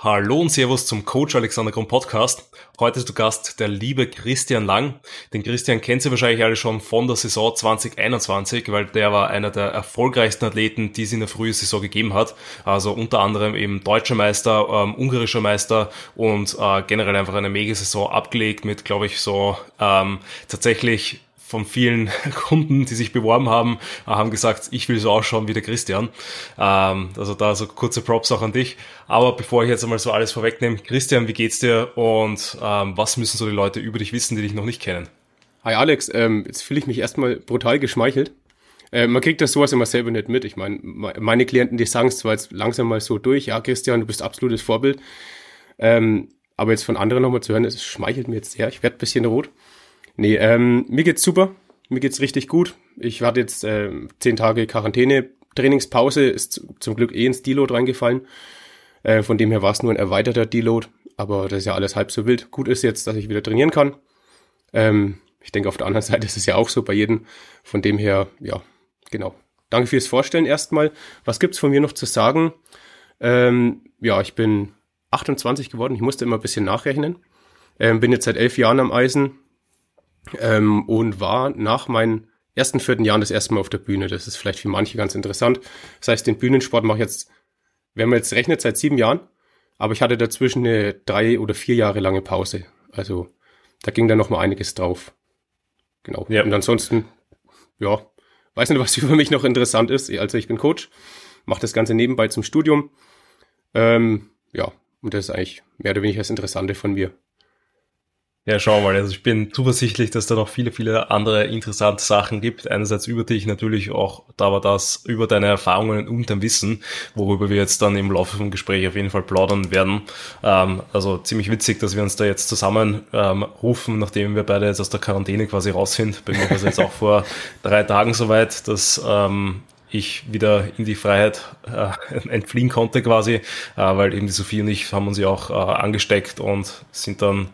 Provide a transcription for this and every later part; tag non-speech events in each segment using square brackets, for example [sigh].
Hallo und Servus zum Coach Alexander Grund Podcast. Heute ist du Gast der liebe Christian Lang. Den Christian kennt ihr wahrscheinlich alle schon von der Saison 2021, weil der war einer der erfolgreichsten Athleten, die es in der frühen Saison gegeben hat. Also unter anderem eben deutscher Meister, ähm, ungarischer Meister und äh, generell einfach eine mega Saison abgelegt mit, glaube ich, so ähm, tatsächlich von vielen [laughs] Kunden, die sich beworben haben, haben gesagt, ich will so ausschauen wie der Christian. Ähm, also da so kurze Props auch an dich. Aber bevor ich jetzt einmal so alles vorwegnehme, Christian, wie geht's dir und ähm, was müssen so die Leute über dich wissen, die dich noch nicht kennen? Hi Alex, ähm, jetzt fühle ich mich erstmal brutal geschmeichelt. Man kriegt das sowas immer selber nicht mit. Ich meine, meine Klienten, die sagen es zwar jetzt langsam mal so durch, ja Christian, du bist absolutes Vorbild. Aber jetzt von anderen nochmal zu hören, es schmeichelt mir jetzt sehr. Ich werde ein bisschen rot. Nee, ähm, mir geht's super. Mir geht's richtig gut. Ich hatte jetzt äh, zehn Tage Quarantäne. Trainingspause ist zum Glück eh ins Deload reingefallen. Äh, von dem her war es nur ein erweiterter Deload. Aber das ist ja alles halb so wild. Gut ist jetzt, dass ich wieder trainieren kann. Ähm, ich denke, auf der anderen Seite [laughs] ist es ja auch so bei jedem. Von dem her, ja, genau. Danke fürs Vorstellen erstmal. Was gibt's von mir noch zu sagen? Ähm, ja, ich bin 28 geworden. Ich musste immer ein bisschen nachrechnen. Ähm, bin jetzt seit elf Jahren am Eisen ähm, und war nach meinen ersten vierten Jahren das erste Mal auf der Bühne. Das ist vielleicht für manche ganz interessant. Das heißt, den Bühnensport mache ich jetzt, wenn man jetzt rechnet, seit sieben Jahren. Aber ich hatte dazwischen eine drei oder vier Jahre lange Pause. Also da ging dann noch mal einiges drauf. Genau. Ja. Und ansonsten, ja, weiß nicht, was [laughs] für mich noch interessant ist. Also ich bin Coach, mache das Ganze nebenbei zum Studium. Ähm, ja, und das ist eigentlich mehr oder weniger das Interessante von mir. Ja, schau mal, also ich bin zuversichtlich, dass da noch viele, viele andere interessante Sachen gibt. Einerseits über dich natürlich auch, da war das über deine Erfahrungen und dein Wissen, worüber wir jetzt dann im Laufe vom Gespräch auf jeden Fall plaudern werden. Ähm, also ziemlich witzig, dass wir uns da jetzt zusammen ähm, rufen, nachdem wir beide jetzt aus der Quarantäne quasi raus sind. Bei mir war es jetzt auch vor drei Tagen soweit, dass ähm, ich wieder in die Freiheit äh, [laughs] entfliehen konnte quasi, äh, weil eben die Sophie und ich haben uns ja auch äh, angesteckt und sind dann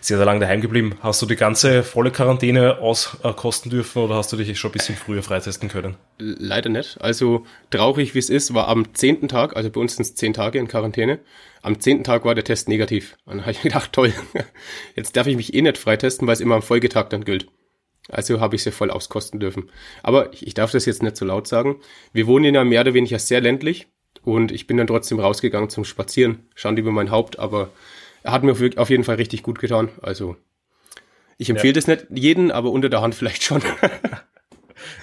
sehr, sehr lange daheim geblieben. Hast du die ganze volle Quarantäne auskosten dürfen oder hast du dich schon ein bisschen früher freitesten können? Leider nicht. Also traurig wie es ist, war am zehnten Tag, also bei uns sind es zehn Tage in Quarantäne, am zehnten Tag war der Test negativ. Und dann habe ich [laughs] gedacht, toll, [laughs] jetzt darf ich mich eh nicht freitesten, weil es immer am Folgetag dann gilt. Also habe ich sie voll auskosten dürfen. Aber ich, ich darf das jetzt nicht so laut sagen. Wir wohnen ja mehr oder weniger sehr ländlich und ich bin dann trotzdem rausgegangen zum Spazieren. Schande über mein Haupt, aber er hat mir auf jeden Fall richtig gut getan. Also ich empfehle ja. das nicht jeden, aber unter der Hand vielleicht schon. [laughs]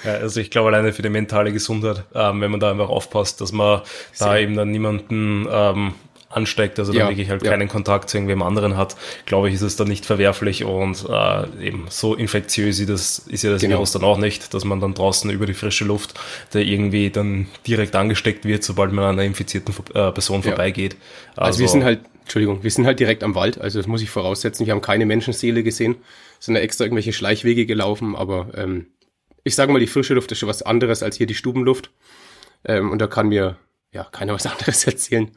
Ja, also ich glaube alleine für die mentale Gesundheit, ähm, wenn man da einfach aufpasst, dass man Sehr. da eben dann niemanden ähm, ansteckt, also dann ja, wirklich halt ja. keinen Kontakt zu irgendwem anderen hat, glaube ich, ist es dann nicht verwerflich und äh, eben so infektiös das, ist ja das genau. Virus dann auch nicht, dass man dann draußen über die frische Luft da irgendwie dann direkt angesteckt wird, sobald man an einer infizierten äh, Person ja. vorbeigeht. Also, also wir sind halt, Entschuldigung, wir sind halt direkt am Wald, also das muss ich voraussetzen, wir haben keine Menschenseele gesehen, sind da extra irgendwelche Schleichwege gelaufen, aber ähm, ich sage mal, die frische Luft ist schon was anderes als hier die Stubenluft ähm, und da kann mir ja keiner was [laughs] anderes erzählen.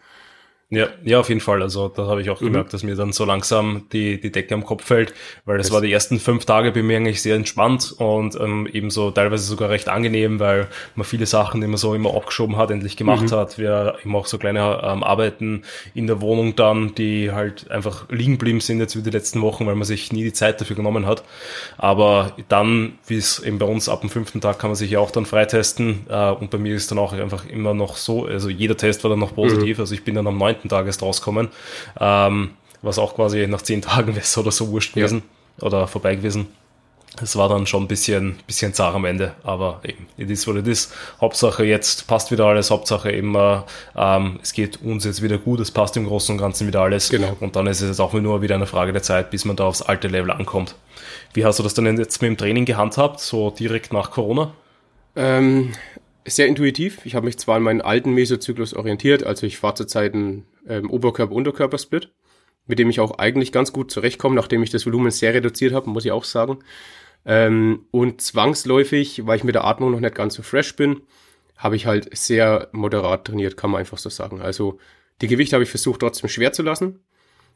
Ja, ja, auf jeden Fall. Also da habe ich auch mhm. gemerkt, dass mir dann so langsam die, die Decke am Kopf fällt, weil das, das war die ersten fünf Tage bei mir eigentlich sehr entspannt und ähm, ebenso teilweise sogar recht angenehm, weil man viele Sachen, die man so immer abgeschoben hat, endlich gemacht mhm. hat. Wir eben auch so kleine ähm, Arbeiten in der Wohnung dann, die halt einfach liegen blieben sind jetzt wie die letzten Wochen, weil man sich nie die Zeit dafür genommen hat. Aber dann, wie es eben bei uns ab dem fünften Tag kann man sich ja auch dann freitesten äh, und bei mir ist dann auch einfach immer noch so, also jeder Test war dann noch positiv, mhm. also ich bin dann am neunten neunten Tages rauskommen. Ähm, was auch quasi nach zehn Tagen [laughs] wäre oder so wurscht gewesen ja. oder vorbei gewesen. Es war dann schon ein bisschen, bisschen zart am Ende, aber eben, it is what it is. Hauptsache jetzt passt wieder alles, Hauptsache immer, ähm, es geht uns jetzt wieder gut, es passt im Großen und Ganzen wieder alles. Genau. Und dann ist es jetzt auch nur wieder eine Frage der Zeit, bis man da aufs alte Level ankommt. Wie hast du das denn jetzt mit dem Training gehandhabt, so direkt nach Corona? Ähm, sehr intuitiv. Ich habe mich zwar an meinen alten Mesozyklus orientiert, also ich fahre zurzeit ähm, Oberkörper-Unterkörper-Split, mit dem ich auch eigentlich ganz gut zurechtkomme, nachdem ich das Volumen sehr reduziert habe, muss ich auch sagen. Ähm, und zwangsläufig, weil ich mit der Atmung noch nicht ganz so fresh bin, habe ich halt sehr moderat trainiert, kann man einfach so sagen. Also die Gewichte habe ich versucht trotzdem schwer zu lassen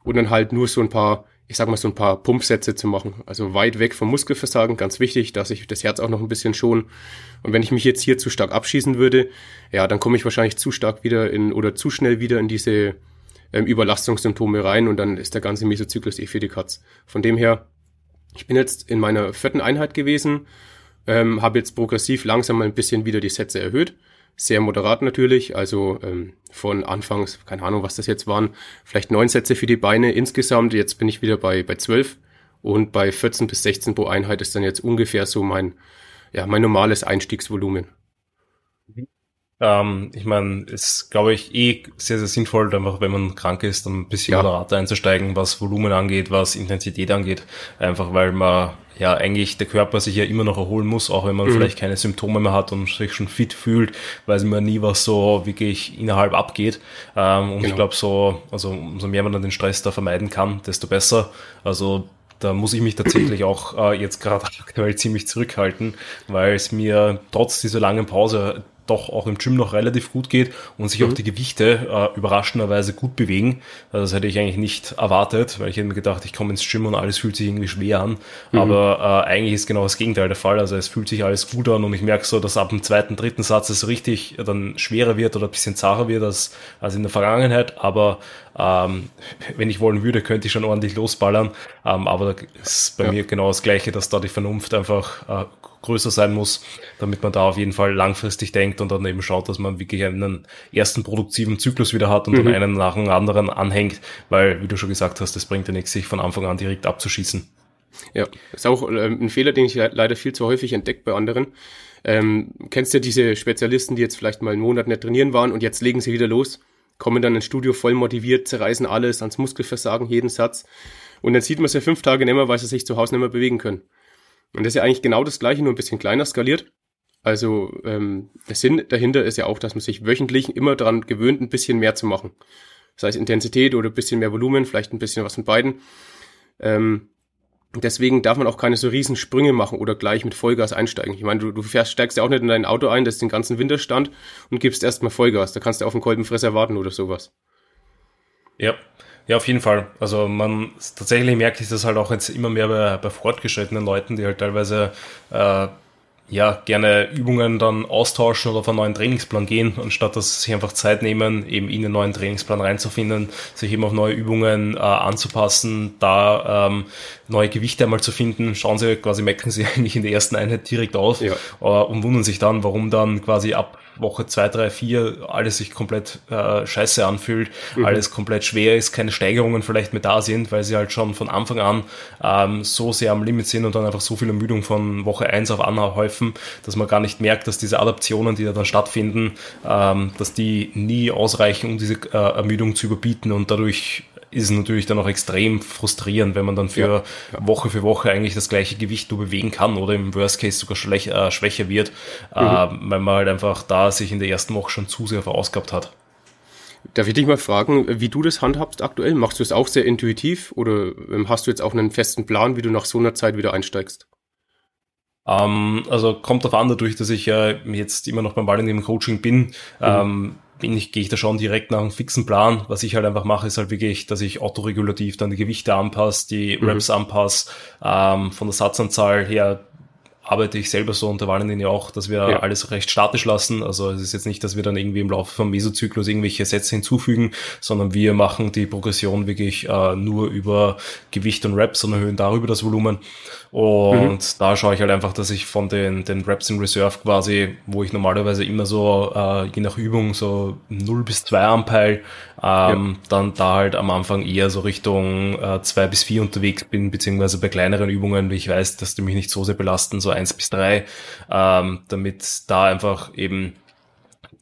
und dann halt nur so ein paar ich sag mal, so ein paar Pumpsätze zu machen. Also weit weg vom Muskelversagen, ganz wichtig, dass ich das Herz auch noch ein bisschen schon. Und wenn ich mich jetzt hier zu stark abschießen würde, ja, dann komme ich wahrscheinlich zu stark wieder in oder zu schnell wieder in diese ähm, Überlastungssymptome rein und dann ist der ganze Mesozyklus eh für die Katz. Von dem her, ich bin jetzt in meiner vierten Einheit gewesen, ähm, habe jetzt progressiv langsam mal ein bisschen wieder die Sätze erhöht. Sehr moderat natürlich, also ähm, von Anfangs, keine Ahnung, was das jetzt waren, vielleicht neun Sätze für die Beine insgesamt. Jetzt bin ich wieder bei, bei zwölf und bei 14 bis 16 pro Einheit ist dann jetzt ungefähr so mein, ja, mein normales Einstiegsvolumen. Ähm, ich meine, ist, glaube ich, eh sehr, sehr sinnvoll, einfach wenn man krank ist, dann ein bisschen ja. moderater einzusteigen, was Volumen angeht, was Intensität angeht. Einfach weil man ja eigentlich der Körper sich ja immer noch erholen muss, auch wenn man mhm. vielleicht keine Symptome mehr hat und sich schon fit fühlt, weiß man nie, was so wirklich innerhalb abgeht. Ähm, und genau. ich glaube so, also umso mehr man dann den Stress da vermeiden kann, desto besser. Also da muss ich mich tatsächlich auch äh, jetzt gerade [laughs] aktuell ziemlich zurückhalten, weil es mir trotz dieser langen Pause doch auch im Gym noch relativ gut geht und sich mhm. auch die Gewichte äh, überraschenderweise gut bewegen. Also das hätte ich eigentlich nicht erwartet, weil ich hätte mir gedacht, ich komme ins Gym und alles fühlt sich irgendwie schwer an. Mhm. Aber äh, eigentlich ist genau das Gegenteil der Fall. Also es fühlt sich alles gut an und ich merke so, dass ab dem zweiten, dritten Satz es richtig dann schwerer wird oder ein bisschen zacher wird als, als in der Vergangenheit. Aber ähm, wenn ich wollen würde, könnte ich schon ordentlich losballern. Ähm, aber da ist bei ja. mir genau das Gleiche, dass da die Vernunft einfach äh, größer sein muss, damit man da auf jeden Fall langfristig denkt und dann eben schaut, dass man wirklich einen ersten produktiven Zyklus wieder hat und mhm. dann einen nach dem anderen anhängt, weil, wie du schon gesagt hast, das bringt ja nichts, sich von Anfang an direkt abzuschießen. Ja, ist auch ähm, ein Fehler, den ich leider viel zu häufig entdeckt bei anderen. Ähm, kennst du diese Spezialisten, die jetzt vielleicht mal einen Monat nicht trainieren waren und jetzt legen sie wieder los, kommen dann ins Studio voll motiviert, zerreißen alles ans Muskelversagen, jeden Satz. Und dann sieht man sie fünf Tage nicht mehr, weil sie sich zu Hause nicht mehr bewegen können. Und das ist ja eigentlich genau das gleiche, nur ein bisschen kleiner skaliert. Also ähm, der Sinn dahinter ist ja auch, dass man sich wöchentlich immer daran gewöhnt, ein bisschen mehr zu machen. Sei es Intensität oder ein bisschen mehr Volumen, vielleicht ein bisschen was von beiden. Ähm, deswegen darf man auch keine so riesen Sprünge machen oder gleich mit Vollgas einsteigen. Ich meine, du, du fährst, steigst ja auch nicht in dein Auto ein, das den ganzen Winterstand und gibst erstmal Vollgas. Da kannst du auf den Kolbenfresser warten oder sowas. Ja, ja, auf jeden Fall. Also man tatsächlich merke ich das halt auch jetzt immer mehr bei, bei fortgeschrittenen Leuten, die halt teilweise äh, ja gerne Übungen dann austauschen oder auf einen neuen Trainingsplan gehen, anstatt dass sie sich einfach Zeit nehmen, eben in den neuen Trainingsplan reinzufinden, sich eben auf neue Übungen äh, anzupassen, da ähm, neue Gewichte einmal zu finden, schauen sie quasi, mecken sie [laughs] eigentlich in der ersten Einheit direkt aus ja. äh, und wundern sich dann, warum dann quasi ab Woche zwei, drei, vier alles sich komplett äh, scheiße anfühlt, mhm. alles komplett schwer ist, keine Steigerungen vielleicht mehr da sind, weil sie halt schon von Anfang an ähm, so sehr am Limit sind und dann einfach so viel Ermüdung von Woche eins auf anhäufen, dass man gar nicht merkt, dass diese Adaptionen, die da dann stattfinden, ähm, dass die nie ausreichen, um diese äh, Ermüdung zu überbieten und dadurch ist es natürlich dann auch extrem frustrierend, wenn man dann für ja. Woche für Woche eigentlich das gleiche Gewicht nur bewegen kann oder im Worst Case sogar schwäch, äh, schwächer wird, mhm. äh, weil man halt einfach da sich in der ersten Woche schon zu sehr verausgabt hat. Darf ich dich mal fragen, wie du das handhabst aktuell? Machst du es auch sehr intuitiv oder ähm, hast du jetzt auch einen festen Plan, wie du nach so einer Zeit wieder einsteigst? Ähm, also kommt darauf an, dadurch, dass ich ja jetzt immer noch beim Ball in dem Coaching bin, mhm. ähm, bin ich, gehe ich da schon direkt nach einem fixen Plan. Was ich halt einfach mache, ist halt wirklich, dass ich autoregulativ dann die Gewichte anpasse, die mhm. Reps anpasse, ähm, von der Satzanzahl her arbeite ich selber so und der Valentin ja auch, dass wir ja. alles recht statisch lassen. Also es ist jetzt nicht, dass wir dann irgendwie im Laufe vom Mesozyklus irgendwelche Sätze hinzufügen, sondern wir machen die Progression wirklich äh, nur über Gewicht und Reps und erhöhen darüber das Volumen. Und mhm. da schaue ich halt einfach, dass ich von den, den Reps in Reserve quasi, wo ich normalerweise immer so, äh, je nach Übung, so 0 bis 2 anpeil, ähm, ja. dann da halt am Anfang eher so Richtung äh, 2 bis 4 unterwegs bin, beziehungsweise bei kleineren Übungen, wie ich weiß, dass die mich nicht so sehr belasten, so 1 bis 3, ähm, damit da einfach eben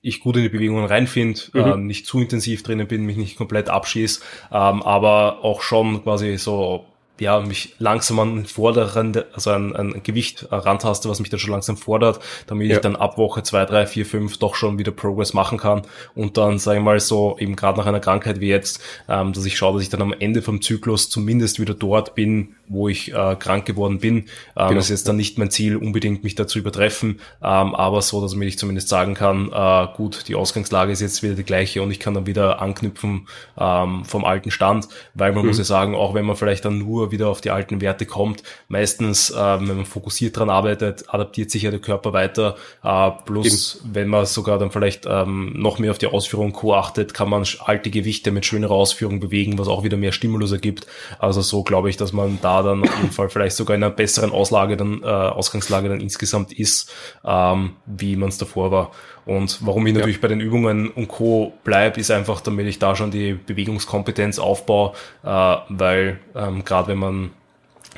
ich gut in die Bewegungen reinfinde, mhm. äh, nicht zu intensiv drinnen bin, mich nicht komplett abschieß, ähm, aber auch schon quasi so ja, mich langsam an vorderen, also ein, ein Gewicht rantaste, was mich dann schon langsam fordert, damit ja. ich dann ab Woche zwei, drei, vier, fünf doch schon wieder Progress machen kann und dann, sage ich mal so, eben gerade nach einer Krankheit wie jetzt, ähm, dass ich schaue, dass ich dann am Ende vom Zyklus zumindest wieder dort bin, wo ich äh, krank geworden bin. Ähm, genau. Das ist jetzt dann nicht mein Ziel, unbedingt mich dazu übertreffen, ähm, aber so, dass ich zumindest sagen kann, äh, gut, die Ausgangslage ist jetzt wieder die gleiche und ich kann dann wieder anknüpfen ähm, vom alten Stand, weil man mhm. muss ja sagen, auch wenn man vielleicht dann nur Körper wieder auf die alten Werte kommt. Meistens, ähm, wenn man fokussiert dran arbeitet, adaptiert sich ja der Körper weiter. Äh, plus, Eben. wenn man sogar dann vielleicht ähm, noch mehr auf die Ausführung Co. achtet, kann man alte Gewichte mit schönerer Ausführung bewegen, was auch wieder mehr Stimulus ergibt. Also so glaube ich, dass man da dann auf jeden Fall vielleicht sogar in einer besseren Auslage dann, äh, Ausgangslage dann insgesamt ist, ähm, wie man es davor war. Und warum ich natürlich ja. bei den Übungen und Co. bleib, ist einfach, damit ich da schon die Bewegungskompetenz aufbaue, äh, weil ähm, gerade wenn man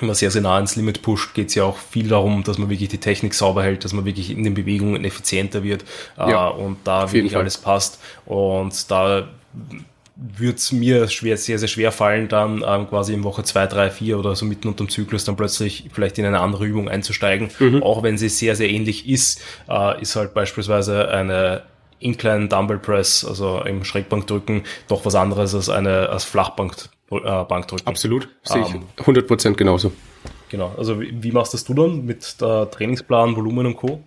man sehr, sehr nah ins Limit pusht, geht es ja auch viel darum, dass man wirklich die Technik sauber hält, dass man wirklich in den Bewegungen effizienter wird äh, ja, und da wirklich alles passt. Und da würde es mir schwer, sehr, sehr schwer fallen, dann ähm, quasi in Woche zwei, drei, vier oder so mitten unterm Zyklus dann plötzlich vielleicht in eine andere Übung einzusteigen. Mhm. Auch wenn sie sehr, sehr ähnlich ist, äh, ist halt beispielsweise eine Incline Dumbbell Press, also im Schrägbankdrücken, doch was anderes als eine als Flachbank äh, Bankdrücken. Absolut, sehe ich 100% ähm, genauso. Genau, also wie, wie machst das du dann mit der Trainingsplan, Volumen und Co.?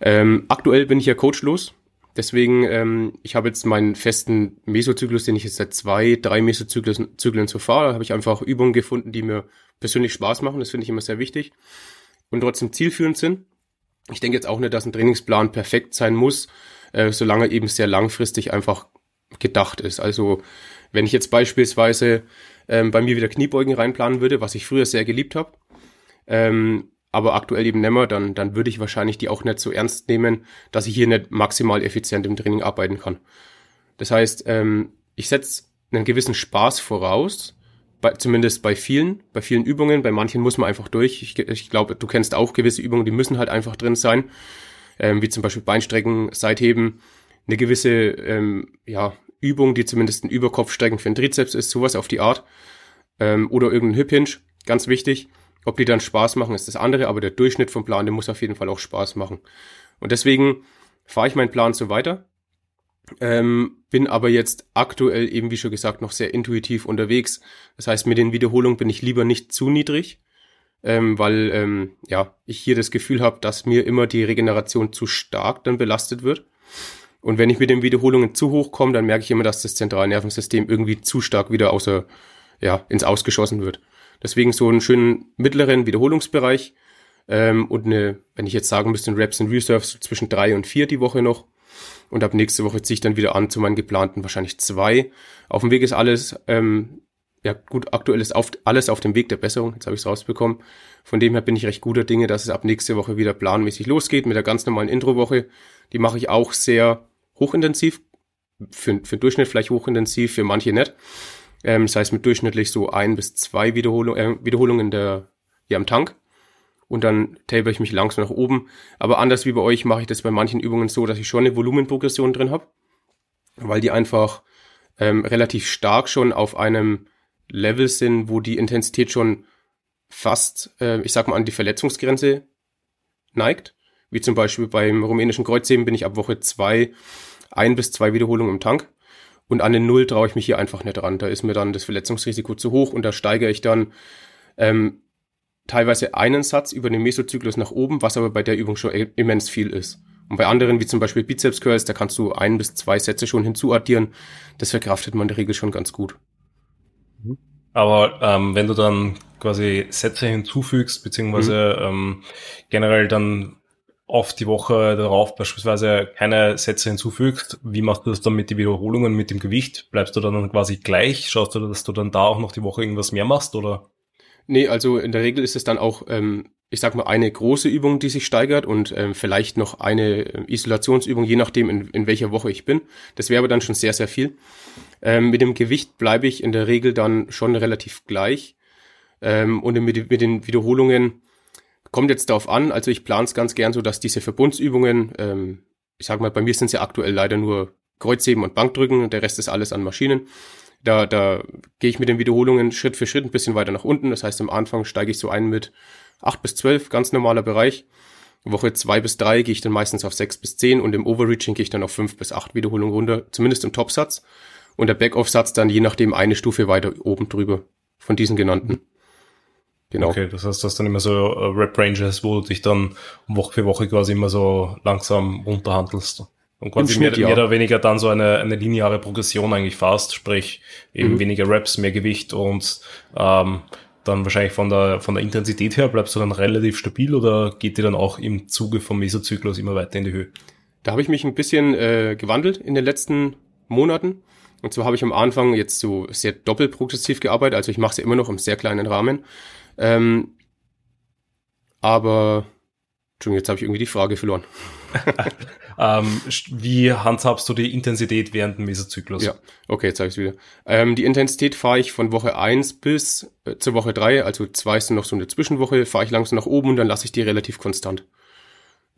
Ähm, aktuell bin ich ja coachlos. Deswegen, ähm, ich habe jetzt meinen festen Mesozyklus, den ich jetzt seit zwei, drei Mesozyklen so fahre. Da habe ich einfach Übungen gefunden, die mir persönlich Spaß machen. Das finde ich immer sehr wichtig und trotzdem zielführend sind. Ich denke jetzt auch nicht, dass ein Trainingsplan perfekt sein muss, äh, solange eben sehr langfristig einfach gedacht ist. Also wenn ich jetzt beispielsweise ähm, bei mir wieder Kniebeugen reinplanen würde, was ich früher sehr geliebt habe, ähm, aber aktuell eben nimmer, dann, dann würde ich wahrscheinlich die auch nicht so ernst nehmen, dass ich hier nicht maximal effizient im Training arbeiten kann. Das heißt, ähm, ich setze einen gewissen Spaß voraus, bei, zumindest bei vielen, bei vielen Übungen, bei manchen muss man einfach durch. Ich, ich glaube, du kennst auch gewisse Übungen, die müssen halt einfach drin sein, ähm, wie zum Beispiel Beinstrecken, Seitheben, eine gewisse ähm, ja, Übung, die zumindest ein Überkopfstrecken für den Trizeps ist, sowas auf die Art, ähm, oder irgendein Hip Hinge, ganz wichtig. Ob die dann Spaß machen, ist das andere, aber der Durchschnitt vom Plan, der muss auf jeden Fall auch Spaß machen. Und deswegen fahre ich meinen Plan so weiter, ähm, bin aber jetzt aktuell eben, wie schon gesagt, noch sehr intuitiv unterwegs. Das heißt, mit den Wiederholungen bin ich lieber nicht zu niedrig, ähm, weil ähm, ja ich hier das Gefühl habe, dass mir immer die Regeneration zu stark dann belastet wird. Und wenn ich mit den Wiederholungen zu hoch komme, dann merke ich immer, dass das zentrale Nervensystem irgendwie zu stark wieder außer ja ins Ausgeschossen wird. Deswegen so einen schönen mittleren Wiederholungsbereich ähm, und eine, wenn ich jetzt sagen müsste, ein Reps and Reserves zwischen drei und vier die Woche noch. Und ab nächste Woche ziehe ich dann wieder an zu meinen geplanten wahrscheinlich zwei. Auf dem Weg ist alles, ähm, ja gut, aktuell ist auf, alles auf dem Weg der Besserung. Jetzt habe ich es rausbekommen. Von dem her bin ich recht guter Dinge, dass es ab nächste Woche wieder planmäßig losgeht mit der ganz normalen Introwoche. Die mache ich auch sehr hochintensiv. Für, für Durchschnitt vielleicht hochintensiv, für manche nicht. Ähm, das heißt mit durchschnittlich so ein bis zwei Wiederholung, äh, Wiederholungen der, hier am Tank. Und dann taper ich mich langsam nach oben. Aber anders wie bei euch mache ich das bei manchen Übungen so, dass ich schon eine Volumenprogression drin habe. Weil die einfach ähm, relativ stark schon auf einem Level sind, wo die Intensität schon fast, äh, ich sag mal, an die Verletzungsgrenze neigt. Wie zum Beispiel beim rumänischen Kreuzheben bin ich ab Woche zwei ein bis zwei Wiederholungen im Tank. Und an den Null traue ich mich hier einfach nicht ran. Da ist mir dann das Verletzungsrisiko zu hoch und da steigere ich dann ähm, teilweise einen Satz über den Mesozyklus nach oben, was aber bei der Übung schon immens viel ist. Und bei anderen, wie zum Beispiel Bizeps Curls, da kannst du ein bis zwei Sätze schon hinzuaddieren. Das verkraftet man in der Regel schon ganz gut. Aber ähm, wenn du dann quasi Sätze hinzufügst, beziehungsweise mhm. ähm, generell dann auf die Woche darauf beispielsweise keine Sätze hinzufügst, wie machst du das dann mit den Wiederholungen, mit dem Gewicht? Bleibst du dann quasi gleich? Schaust du, dass du dann da auch noch die Woche irgendwas mehr machst oder? Nee, also in der Regel ist es dann auch, ähm, ich sag mal, eine große Übung, die sich steigert und ähm, vielleicht noch eine äh, Isolationsübung, je nachdem, in, in welcher Woche ich bin. Das wäre aber dann schon sehr, sehr viel. Ähm, mit dem Gewicht bleibe ich in der Regel dann schon relativ gleich. Ähm, und mit, mit den Wiederholungen Kommt jetzt darauf an, also ich plane es ganz gern so, dass diese Verbundsübungen, ähm, ich sag mal, bei mir sind es ja aktuell leider nur Kreuzheben und Bankdrücken der Rest ist alles an Maschinen. Da, da gehe ich mit den Wiederholungen Schritt für Schritt ein bisschen weiter nach unten. Das heißt, am Anfang steige ich so ein mit acht bis zwölf, ganz normaler Bereich. Woche zwei bis drei gehe ich dann meistens auf sechs bis zehn und im Overreaching gehe ich dann auf fünf bis acht Wiederholungen runter, zumindest im Topsatz. Und der Backoff-Satz dann je nachdem eine Stufe weiter oben drüber von diesen genannten. Genau. Okay, das heißt, du hast dann immer so äh, Rep-Ranges, wo du dich dann Woche für Woche quasi immer so langsam runterhandelst. Und quasi mehr, mehr, oder weniger dann so eine, eine lineare Progression eigentlich fast, sprich eben mhm. weniger Reps, mehr Gewicht und ähm, dann wahrscheinlich von der, von der Intensität her, bleibst du dann relativ stabil oder geht die dann auch im Zuge vom Mesozyklus immer weiter in die Höhe? Da habe ich mich ein bisschen äh, gewandelt in den letzten Monaten. Und zwar habe ich am Anfang jetzt so sehr doppelprogressiv gearbeitet, also ich mache es ja immer noch im sehr kleinen Rahmen. Ähm, aber Entschuldigung, jetzt habe ich irgendwie die Frage verloren. [laughs] ähm, wie handhabst du die Intensität während dem Mesozyklus? Ja, okay, jetzt habe ich es wieder. Ähm, die Intensität fahre ich von Woche 1 bis äh, zur Woche 3, also zwei ist noch so eine Zwischenwoche, fahre ich langsam nach oben und dann lasse ich die relativ konstant.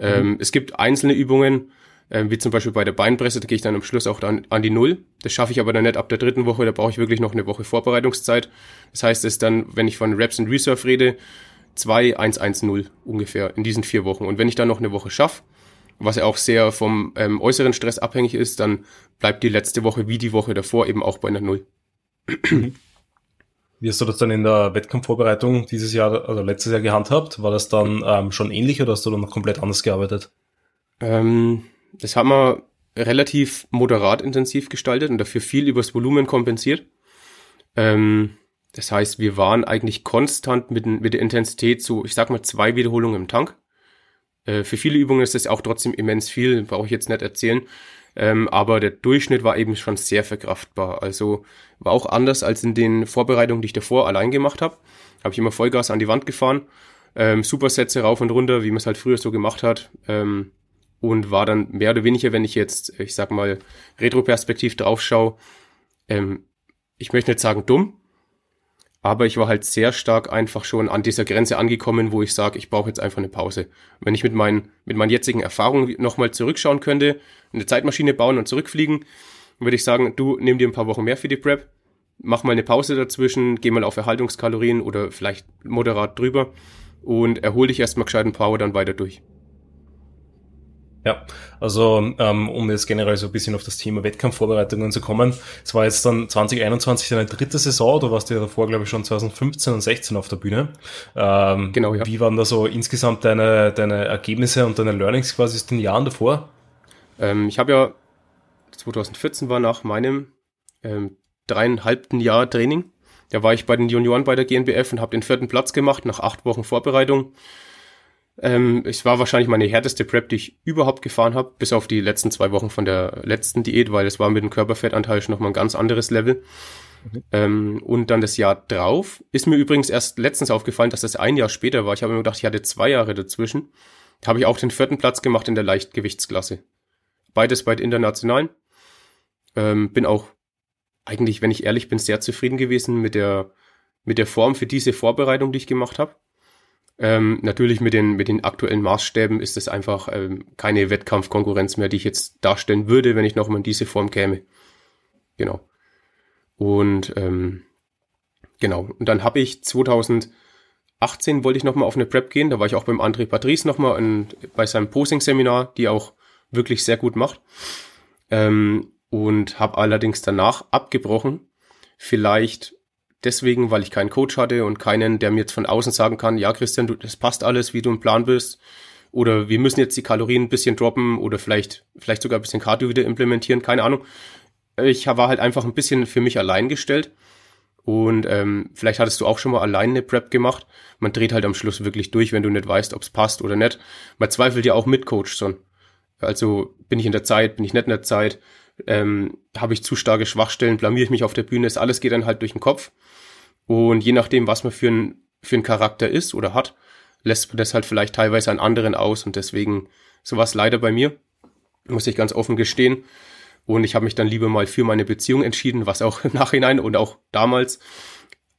Ähm, mhm. Es gibt einzelne Übungen, ähm, wie zum Beispiel bei der Beinpresse, da gehe ich dann am Schluss auch dann an die Null. Das schaffe ich aber dann nicht ab der dritten Woche, da brauche ich wirklich noch eine Woche Vorbereitungszeit. Das heißt, es ist dann, wenn ich von Reps and Reserve rede, 2, 1, 1, 0 ungefähr in diesen vier Wochen. Und wenn ich dann noch eine Woche schaffe, was ja auch sehr vom ähm, äußeren Stress abhängig ist, dann bleibt die letzte Woche wie die Woche davor eben auch bei einer Null. Wie hast du das dann in der Wettkampfvorbereitung dieses Jahr, also letztes Jahr gehandhabt? War das dann ähm, schon ähnlich oder hast du dann noch komplett anders gearbeitet? Ähm, das haben wir relativ moderat intensiv gestaltet und dafür viel übers Volumen kompensiert. Ähm, das heißt, wir waren eigentlich konstant mit, mit der Intensität so, ich sag mal, zwei Wiederholungen im Tank. Äh, für viele Übungen ist das auch trotzdem immens viel, brauche ich jetzt nicht erzählen. Ähm, aber der Durchschnitt war eben schon sehr verkraftbar. Also war auch anders als in den Vorbereitungen, die ich davor allein gemacht habe. Habe ich immer Vollgas an die Wand gefahren, ähm, Supersätze rauf und runter, wie man es halt früher so gemacht hat. Ähm, und war dann mehr oder weniger, wenn ich jetzt, ich sag mal, retroperspektiv draufschaue, ähm, ich möchte nicht sagen dumm, aber ich war halt sehr stark einfach schon an dieser Grenze angekommen, wo ich sage, ich brauche jetzt einfach eine Pause. Wenn ich mit meinen, mit meinen jetzigen Erfahrungen nochmal zurückschauen könnte, eine Zeitmaschine bauen und zurückfliegen, würde ich sagen, du nimm dir ein paar Wochen mehr für die Prep, mach mal eine Pause dazwischen, geh mal auf Erhaltungskalorien oder vielleicht moderat drüber und erhol dich erstmal gescheit ein paar dann weiter durch. Ja, also ähm, um jetzt generell so ein bisschen auf das Thema Wettkampfvorbereitungen zu kommen, es war jetzt dann 2021 deine dritte Saison, du warst ja davor, glaube ich, schon 2015 und 16 auf der Bühne. Ähm, genau, ja. Wie waren da so insgesamt deine, deine Ergebnisse und deine Learnings quasi aus den Jahren davor? Ähm, ich habe ja 2014 war nach meinem ähm, dreieinhalbten Jahr Training. Da war ich bei den Junioren bei der GNBF und habe den vierten Platz gemacht nach acht Wochen Vorbereitung. Ähm, es war wahrscheinlich meine härteste Prep, die ich überhaupt gefahren habe, bis auf die letzten zwei Wochen von der letzten Diät, weil es war mit dem Körperfettanteil schon nochmal ein ganz anderes Level. Mhm. Ähm, und dann das Jahr drauf ist mir übrigens erst letztens aufgefallen, dass das ein Jahr später war. Ich habe mir gedacht, ich hatte zwei Jahre dazwischen. Da habe ich auch den vierten Platz gemacht in der Leichtgewichtsklasse. Beides bei den Internationalen. Ähm, bin auch eigentlich, wenn ich ehrlich bin, sehr zufrieden gewesen mit der, mit der Form für diese Vorbereitung, die ich gemacht habe. Ähm, natürlich mit den, mit den aktuellen Maßstäben ist es einfach ähm, keine Wettkampfkonkurrenz mehr, die ich jetzt darstellen würde, wenn ich nochmal in diese Form käme. Genau. Und ähm, genau. Und dann habe ich 2018 wollte ich nochmal auf eine Prep gehen. Da war ich auch beim André Patrice nochmal in, bei seinem Posing-Seminar, die auch wirklich sehr gut macht. Ähm, und habe allerdings danach abgebrochen. Vielleicht deswegen, weil ich keinen Coach hatte und keinen, der mir jetzt von außen sagen kann, ja Christian, du, das passt alles, wie du im Plan bist. Oder wir müssen jetzt die Kalorien ein bisschen droppen oder vielleicht, vielleicht sogar ein bisschen Cardio wieder implementieren, keine Ahnung. Ich war halt einfach ein bisschen für mich allein gestellt. Und ähm, vielleicht hattest du auch schon mal allein eine Prep gemacht. Man dreht halt am Schluss wirklich durch, wenn du nicht weißt, ob es passt oder nicht. Man zweifelt ja auch mit Coach schon. Also bin ich in der Zeit, bin ich nicht in der Zeit, ähm, habe ich zu starke Schwachstellen, blamier ich mich auf der Bühne, ist alles geht dann halt durch den Kopf. Und je nachdem, was man für ein, für ein Charakter ist oder hat, lässt man das halt vielleicht teilweise an anderen aus und deswegen sowas leider bei mir, muss ich ganz offen gestehen. Und ich habe mich dann lieber mal für meine Beziehung entschieden, was auch [laughs] im Nachhinein und auch damals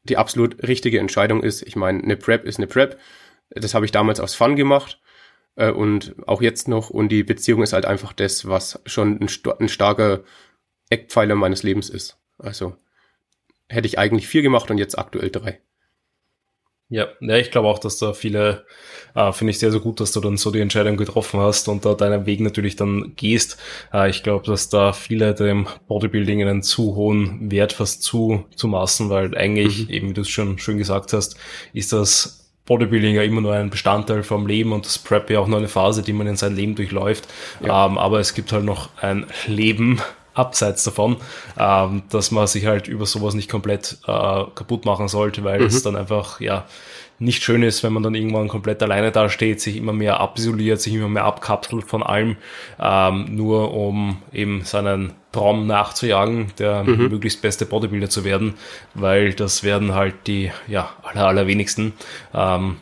die absolut richtige Entscheidung ist. Ich meine, eine Prep ist eine Prep. Das habe ich damals aus Fun gemacht äh, und auch jetzt noch. Und die Beziehung ist halt einfach das, was schon ein, ein starker Eckpfeiler meines Lebens ist. Also hätte ich eigentlich vier gemacht und jetzt aktuell drei. Ja, ja, ich glaube auch, dass da viele, äh, finde ich sehr, sehr gut, dass du dann so die Entscheidung getroffen hast und da deinen Weg natürlich dann gehst. Äh, ich glaube, dass da viele dem Bodybuilding einen zu hohen Wert fast zu, zu maßen, weil eigentlich, mhm. eben wie du es schon schön gesagt hast, ist das Bodybuilding ja immer nur ein Bestandteil vom Leben und das Prep ja auch nur eine Phase, die man in seinem Leben durchläuft. Ja. Ähm, aber es gibt halt noch ein Leben abseits davon, ähm, dass man sich halt über sowas nicht komplett äh, kaputt machen sollte, weil mhm. es dann einfach, ja, nicht schön ist, wenn man dann irgendwann komplett alleine dasteht, sich immer mehr abisoliert, sich immer mehr abkapselt von allem, ähm, nur um eben seinen Traum nachzujagen, der mhm. möglichst beste Bodybuilder zu werden, weil das werden halt die ja aller, allerwenigsten. Ähm,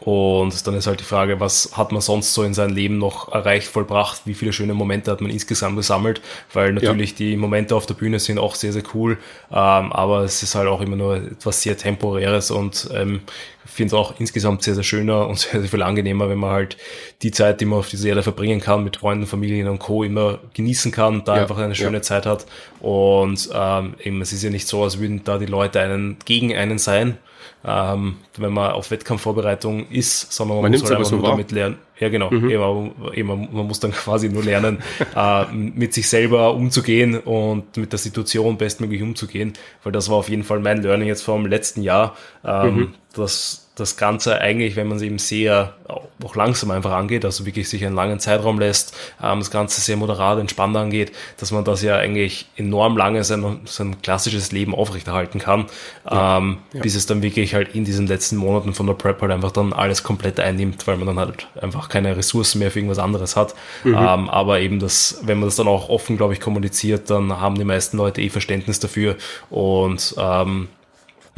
und dann ist halt die Frage, was hat man sonst so in seinem Leben noch erreicht, vollbracht? Wie viele schöne Momente hat man insgesamt gesammelt? Weil natürlich ja. die Momente auf der Bühne sind auch sehr, sehr cool. Ähm, aber es ist halt auch immer nur etwas sehr Temporäres und ähm, finde es auch insgesamt sehr, sehr schöner und [laughs] sehr, sehr viel angenehmer, wenn man halt die Zeit, die man auf dieser Erde verbringen kann, mit Freunden, Familien und Co. immer genießen kann, da ja. einfach eine schöne ja. Zeit hat. Und ähm, eben, es ist ja nicht so, als würden da die Leute einen gegen einen sein, ähm, wenn man auf Wettkampfvorbereitung ist, sondern man, man muss halt einfach so nur wahr. damit lernen. Ja, genau. Mhm. Eben, eben, man muss dann [laughs] quasi nur lernen, äh, mit sich selber umzugehen und mit der Situation bestmöglich umzugehen, weil das war auf jeden Fall mein Learning jetzt vom letzten Jahr, ähm, mhm. dass das Ganze eigentlich, wenn man es eben sehr auch langsam einfach angeht, also wirklich sich einen langen Zeitraum lässt, ähm, das Ganze sehr moderat, entspannt angeht, dass man das ja eigentlich enorm lange sein, sein klassisches Leben aufrechterhalten kann, ja. Ähm, ja. bis es dann wirklich halt in diesen letzten Monaten von der Prep halt einfach dann alles komplett einnimmt, weil man dann halt einfach keine Ressourcen mehr für irgendwas anderes hat. Mhm. Ähm, aber eben das, wenn man das dann auch offen, glaube ich, kommuniziert, dann haben die meisten Leute eh Verständnis dafür und ähm,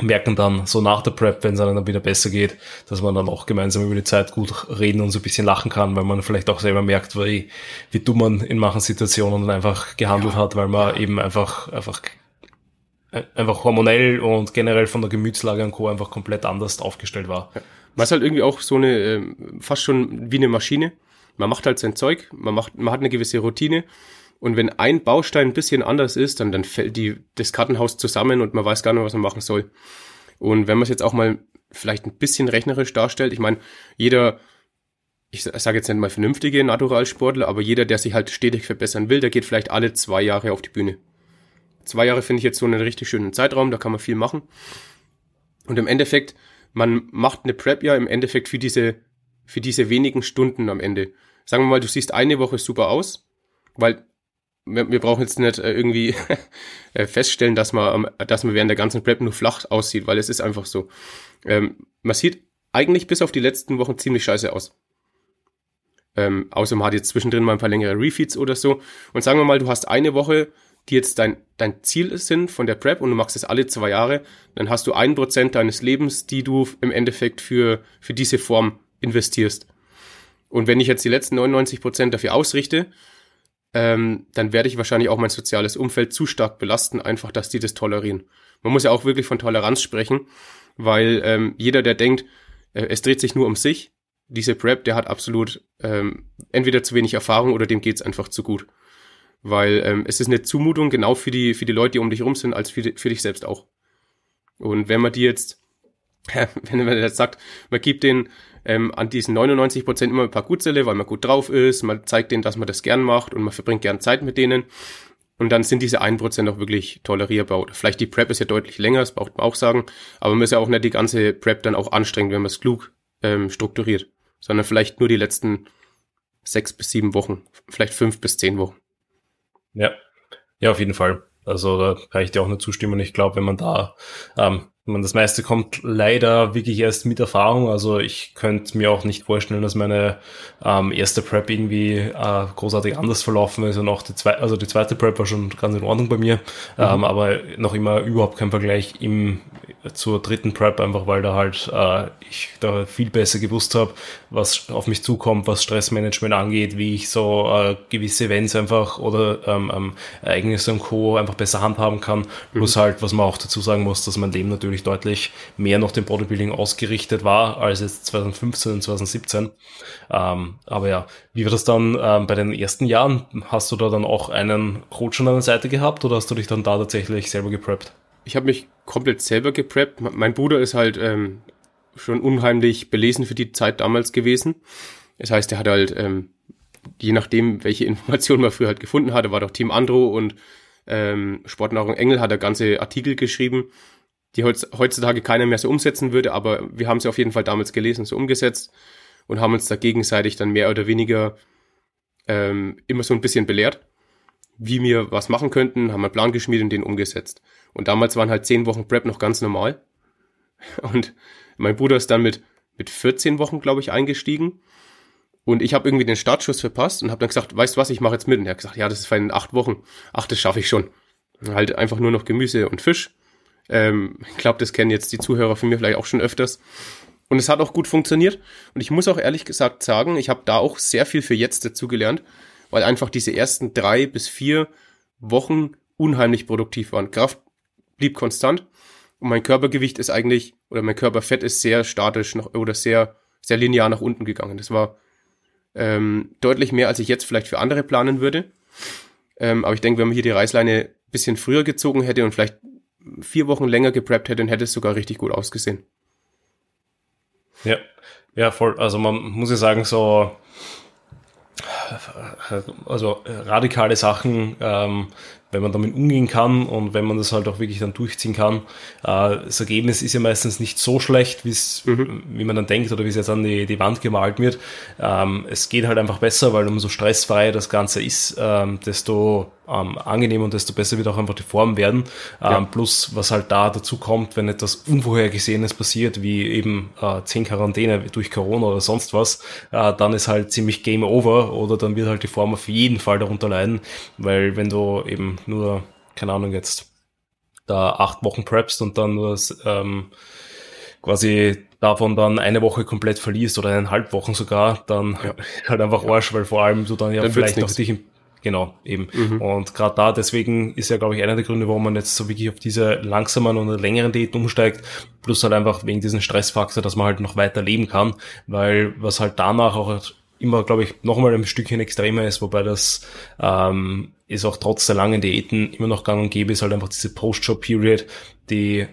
merken dann so nach der Prep, wenn es einem dann wieder besser geht, dass man dann auch gemeinsam über die Zeit gut reden und so ein bisschen lachen kann, weil man vielleicht auch selber merkt, wie, wie dumm man in manchen Situationen dann einfach gehandelt ja. hat, weil man eben einfach, einfach, einfach hormonell und generell von der Gemütslage und Co. einfach komplett anders aufgestellt war. Ja. Man ist halt irgendwie auch so eine, ähm, fast schon wie eine Maschine. Man macht halt sein Zeug, man macht, man hat eine gewisse Routine und wenn ein Baustein ein bisschen anders ist, dann, dann fällt die, das Kartenhaus zusammen und man weiß gar nicht, was man machen soll. Und wenn man es jetzt auch mal vielleicht ein bisschen rechnerisch darstellt, ich meine, jeder, ich sage jetzt nicht mal vernünftige Naturalsportler, aber jeder, der sich halt stetig verbessern will, der geht vielleicht alle zwei Jahre auf die Bühne. Zwei Jahre finde ich jetzt so einen richtig schönen Zeitraum, da kann man viel machen. Und im Endeffekt, man macht eine Prep ja im Endeffekt für diese, für diese wenigen Stunden am Ende. Sagen wir mal, du siehst eine Woche super aus, weil wir, wir brauchen jetzt nicht äh, irgendwie [laughs] äh, feststellen, dass man, dass man während der ganzen Prep nur flach aussieht, weil es ist einfach so. Ähm, man sieht eigentlich bis auf die letzten Wochen ziemlich scheiße aus. Ähm, außer man hat jetzt zwischendrin mal ein paar längere Refeeds oder so. Und sagen wir mal, du hast eine Woche, die jetzt dein, dein Ziel sind von der Prep und du machst es alle zwei Jahre, dann hast du ein Prozent deines Lebens, die du im Endeffekt für, für diese Form investierst. Und wenn ich jetzt die letzten 99 Prozent dafür ausrichte, ähm, dann werde ich wahrscheinlich auch mein soziales Umfeld zu stark belasten, einfach, dass die das tolerieren. Man muss ja auch wirklich von Toleranz sprechen, weil ähm, jeder, der denkt, äh, es dreht sich nur um sich, diese Prep, der hat absolut ähm, entweder zu wenig Erfahrung oder dem geht's einfach zu gut. Weil ähm, es ist eine Zumutung genau für die, für die Leute, die um dich rum sind, als für, für dich selbst auch. Und wenn man die jetzt, [laughs] wenn man jetzt sagt, man gibt den ähm, an diesen 99 Prozent immer ein paar Gutzelle, weil man gut drauf ist, man zeigt denen, dass man das gern macht und man verbringt gern Zeit mit denen. Und dann sind diese 1% auch wirklich tolerierbar. Oder vielleicht die Prep ist ja deutlich länger, das braucht man auch sagen. Aber man ist ja auch nicht die ganze Prep dann auch anstrengend, wenn man es klug ähm, strukturiert. Sondern vielleicht nur die letzten sechs bis sieben Wochen, vielleicht fünf bis zehn Wochen. Ja, ja, auf jeden Fall. Also da kann ich dir auch nur zustimmen. Ich glaube, wenn man da ähm, man, das meiste kommt leider wirklich erst mit Erfahrung. Also ich könnte mir auch nicht vorstellen, dass meine ähm, erste Prep irgendwie äh, großartig anders verlaufen ist und auch die zweite, also die zweite Prep war schon ganz in Ordnung bei mir, mhm. ähm, aber noch immer überhaupt kein Vergleich im zur dritten Prep, einfach weil da halt äh, ich da viel besser gewusst habe, was auf mich zukommt, was Stressmanagement angeht, wie ich so äh, gewisse Events einfach oder ähm, ähm, Ereignisse und Co. einfach besser handhaben kann. Mhm. Plus halt, was man auch dazu sagen muss, dass mein Leben natürlich deutlich mehr noch dem Bodybuilding ausgerichtet war als jetzt 2015 und 2017. Ähm, aber ja, wie war das dann ähm, bei den ersten Jahren? Hast du da dann auch einen Coach an deiner Seite gehabt oder hast du dich dann da tatsächlich selber gepreppt? Ich habe mich komplett selber gepreppt. Mein Bruder ist halt ähm, schon unheimlich belesen für die Zeit damals gewesen. Das heißt, er hat halt, ähm, je nachdem, welche [laughs] Informationen man früher halt gefunden hatte, war doch Team Andro und ähm, Sportnahrung Engel hat er ganze Artikel geschrieben, die heutzutage keiner mehr so umsetzen würde, aber wir haben sie auf jeden Fall damals gelesen, so umgesetzt und haben uns da gegenseitig dann mehr oder weniger ähm, immer so ein bisschen belehrt. wie wir was machen könnten, haben einen Plan geschmiedet und den umgesetzt. Und damals waren halt zehn Wochen Prep noch ganz normal. [laughs] Und mein Bruder ist dann mit, mit 14 Wochen, glaube ich, eingestiegen. Und ich habe irgendwie den Startschuss verpasst und habe dann gesagt, weißt du was, ich mache jetzt mit. Und er hat gesagt, ja, das ist in acht Wochen. Ach, das schaffe ich schon. Halt einfach nur noch Gemüse und Fisch. Ähm, ich glaube, das kennen jetzt die Zuhörer von mir vielleicht auch schon öfters. Und es hat auch gut funktioniert. Und ich muss auch ehrlich gesagt sagen, ich habe da auch sehr viel für jetzt dazugelernt, weil einfach diese ersten drei bis vier Wochen unheimlich produktiv waren. Kraft blieb konstant und mein Körpergewicht ist eigentlich, oder mein Körperfett ist sehr statisch noch, oder sehr, sehr linear nach unten gegangen. Das war ähm, deutlich mehr, als ich jetzt vielleicht für andere planen würde. Ähm, aber ich denke, wenn man hier die Reißleine bisschen früher gezogen hätte und vielleicht vier Wochen länger gepreppt hätte, dann hätte es sogar richtig gut ausgesehen. Ja, ja, voll. Also man muss ja sagen, so also radikale Sachen, ähm, wenn man damit umgehen kann und wenn man das halt auch wirklich dann durchziehen kann. Äh, das Ergebnis ist ja meistens nicht so schlecht, mhm. wie man dann denkt oder wie es jetzt an die, die Wand gemalt wird. Ähm, es geht halt einfach besser, weil umso stressfreier das Ganze ist, ähm, desto ähm, angenehmer und desto besser wird auch einfach die Form werden. Ja. Ähm, plus, was halt da dazu kommt, wenn etwas Unvorhergesehenes passiert, wie eben äh, 10 Quarantäne durch Corona oder sonst was, äh, dann ist halt ziemlich Game Over oder dann wird halt die Form auf jeden Fall darunter leiden, weil wenn du eben nur, keine Ahnung, jetzt da acht Wochen preppst und dann nur ähm, quasi davon dann eine Woche komplett verlierst oder eineinhalb Wochen sogar, dann ja. [laughs] halt einfach Arsch, weil vor allem du dann ja dann vielleicht auch dich im Genau, eben. Mhm. Und gerade da, deswegen ist ja, glaube ich, einer der Gründe, warum man jetzt so wirklich auf diese langsamen und längeren Diäten umsteigt, plus halt einfach wegen diesem Stressfaktor, dass man halt noch weiter leben kann, weil was halt danach auch immer, glaube ich, nochmal ein Stückchen extremer ist, wobei das ähm, ist auch trotz der langen Diäten immer noch gang und gäbe, ist halt einfach diese Post-Show-Period, die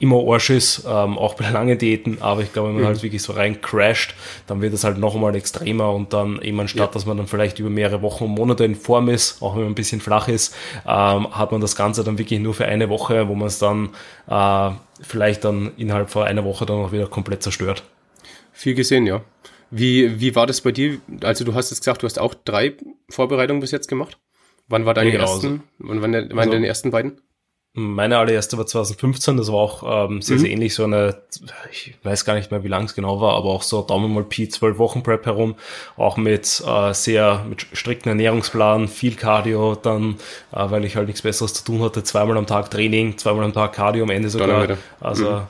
immer Arsch ist, ähm, auch bei langen Diäten, aber ich glaube, wenn man mhm. halt wirklich so rein crasht, dann wird es halt noch einmal extremer und dann eben anstatt, ja. dass man dann vielleicht über mehrere Wochen und Monate in Form ist, auch wenn man ein bisschen flach ist, ähm, hat man das Ganze dann wirklich nur für eine Woche, wo man es dann äh, vielleicht dann innerhalb von einer Woche dann auch wieder komplett zerstört. Viel gesehen, ja. Wie, wie war das bei dir? Also du hast jetzt gesagt, du hast auch drei Vorbereitungen bis jetzt gemacht. Wann war deine ja, genau. ersten? Wann waren, der, waren also, deine ersten beiden? Meine allererste war 2015, das war auch ähm, sehr, mhm. sehr ähnlich, so eine, ich weiß gar nicht mehr, wie lang es genau war, aber auch so Daumen mal Pi, zwölf Wochen Prep herum, auch mit äh, sehr, mit strikten Ernährungsplan, viel Cardio, dann, äh, weil ich halt nichts Besseres zu tun hatte, zweimal am Tag Training, zweimal am Tag Cardio am Ende sogar. Also mhm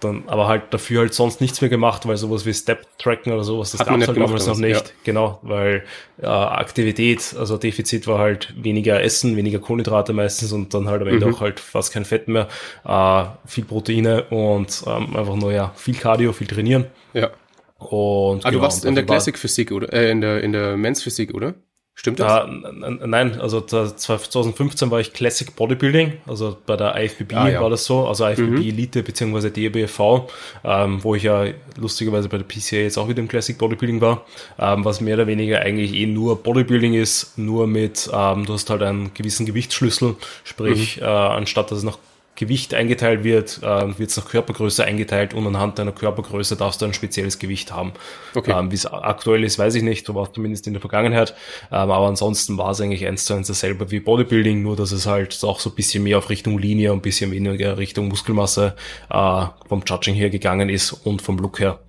dann aber halt dafür halt sonst nichts mehr gemacht, weil sowas wie Step-Tracken oder sowas, das gab es halt damals noch nicht. Ja. Genau, weil äh, Aktivität, also Defizit war halt weniger Essen, weniger Kohlenhydrate meistens und dann halt am Ende mhm. auch halt fast kein Fett mehr, äh, viel Proteine und ähm, einfach nur ja viel Cardio, viel trainieren. Ja. Und ah, genau, du warst in der Classic Physik oder äh, in der in der Men's Physik, oder? Stimmt das? Uh, nein, also 2015 war ich Classic Bodybuilding, also bei der IFBB ah, ja. war das so, also IFBB mhm. Elite beziehungsweise DBFV, ähm, wo ich ja lustigerweise bei der PCA jetzt auch wieder im Classic Bodybuilding war, ähm, was mehr oder weniger eigentlich eh nur Bodybuilding ist, nur mit, ähm, du hast halt einen gewissen Gewichtsschlüssel, sprich, mhm. äh, anstatt dass es nach Gewicht eingeteilt wird, äh, wird es nach Körpergröße eingeteilt und anhand deiner Körpergröße darfst du ein spezielles Gewicht haben. Okay. Ähm, Wie es aktuell ist, weiß ich nicht, so war es zumindest in der Vergangenheit. Ähm, aber ansonsten war es eigentlich eins zu eins dasselbe wie Bodybuilding, nur dass es halt auch so ein bisschen mehr auf Richtung Linie und ein bisschen weniger Richtung Muskelmasse äh, vom Judging her gegangen ist und vom Look her.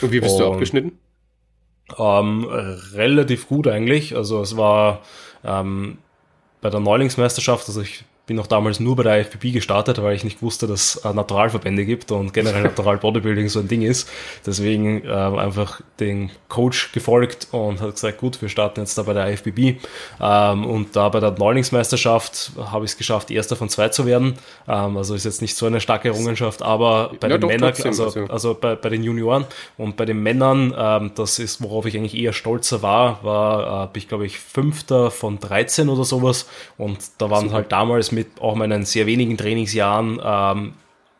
Und wie bist und, du abgeschnitten? Ähm, relativ gut eigentlich. Also es war ähm, bei der Neulingsmeisterschaft, also ich bin auch damals nur bei der IFBB gestartet, weil ich nicht wusste, dass es Naturalverbände gibt und generell [laughs] Natural Bodybuilding so ein Ding ist. Deswegen äh, einfach den Coach gefolgt und hat gesagt, gut, wir starten jetzt da bei der IFBB. Ähm, und da bei der Neulingsmeisterschaft habe ich es geschafft, erster von zwei zu werden. Ähm, also ist jetzt nicht so eine starke Errungenschaft, aber bei ja, den Männern, also, also, also bei, bei den Junioren und bei den Männern, ähm, das ist, worauf ich eigentlich eher stolzer war, war, äh, ich glaube ich, fünfter von 13 oder sowas. Und da waren Super. halt damals mit auch meinen sehr wenigen Trainingsjahren ähm,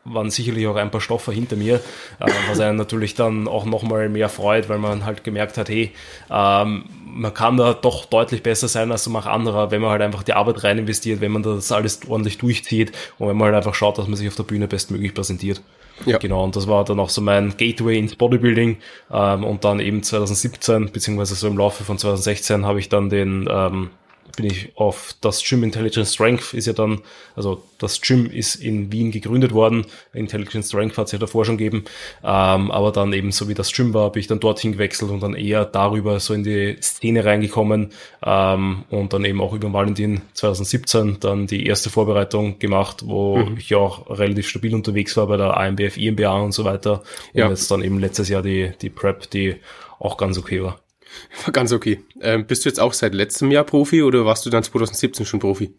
waren sicherlich auch ein paar Stoffe hinter mir, äh, was einen natürlich dann auch nochmal mehr freut, weil man halt gemerkt hat, hey, ähm, man kann da doch deutlich besser sein als so manch anderer, wenn man halt einfach die Arbeit rein investiert, wenn man das alles ordentlich durchzieht und wenn man halt einfach schaut, dass man sich auf der Bühne bestmöglich präsentiert. Ja. Genau, und das war dann auch so mein Gateway ins Bodybuilding. Ähm, und dann eben 2017, beziehungsweise so im Laufe von 2016, habe ich dann den ähm, bin ich auf das Gym Intelligent Strength ist ja dann, also das Gym ist in Wien gegründet worden. Intelligent Strength hat es ja davor schon gegeben. Ähm, aber dann eben so wie das Gym war, bin ich dann dorthin gewechselt und dann eher darüber so in die Szene reingekommen ähm, und dann eben auch über Valentin 2017 dann die erste Vorbereitung gemacht, wo mhm. ich auch relativ stabil unterwegs war bei der AMBF, IMBA und so weiter. Und ja. jetzt dann eben letztes Jahr die, die Prep, die auch ganz okay war. [laughs] War ganz okay. Ähm, bist du jetzt auch seit letztem Jahr Profi oder warst du dann 2017 schon Profi?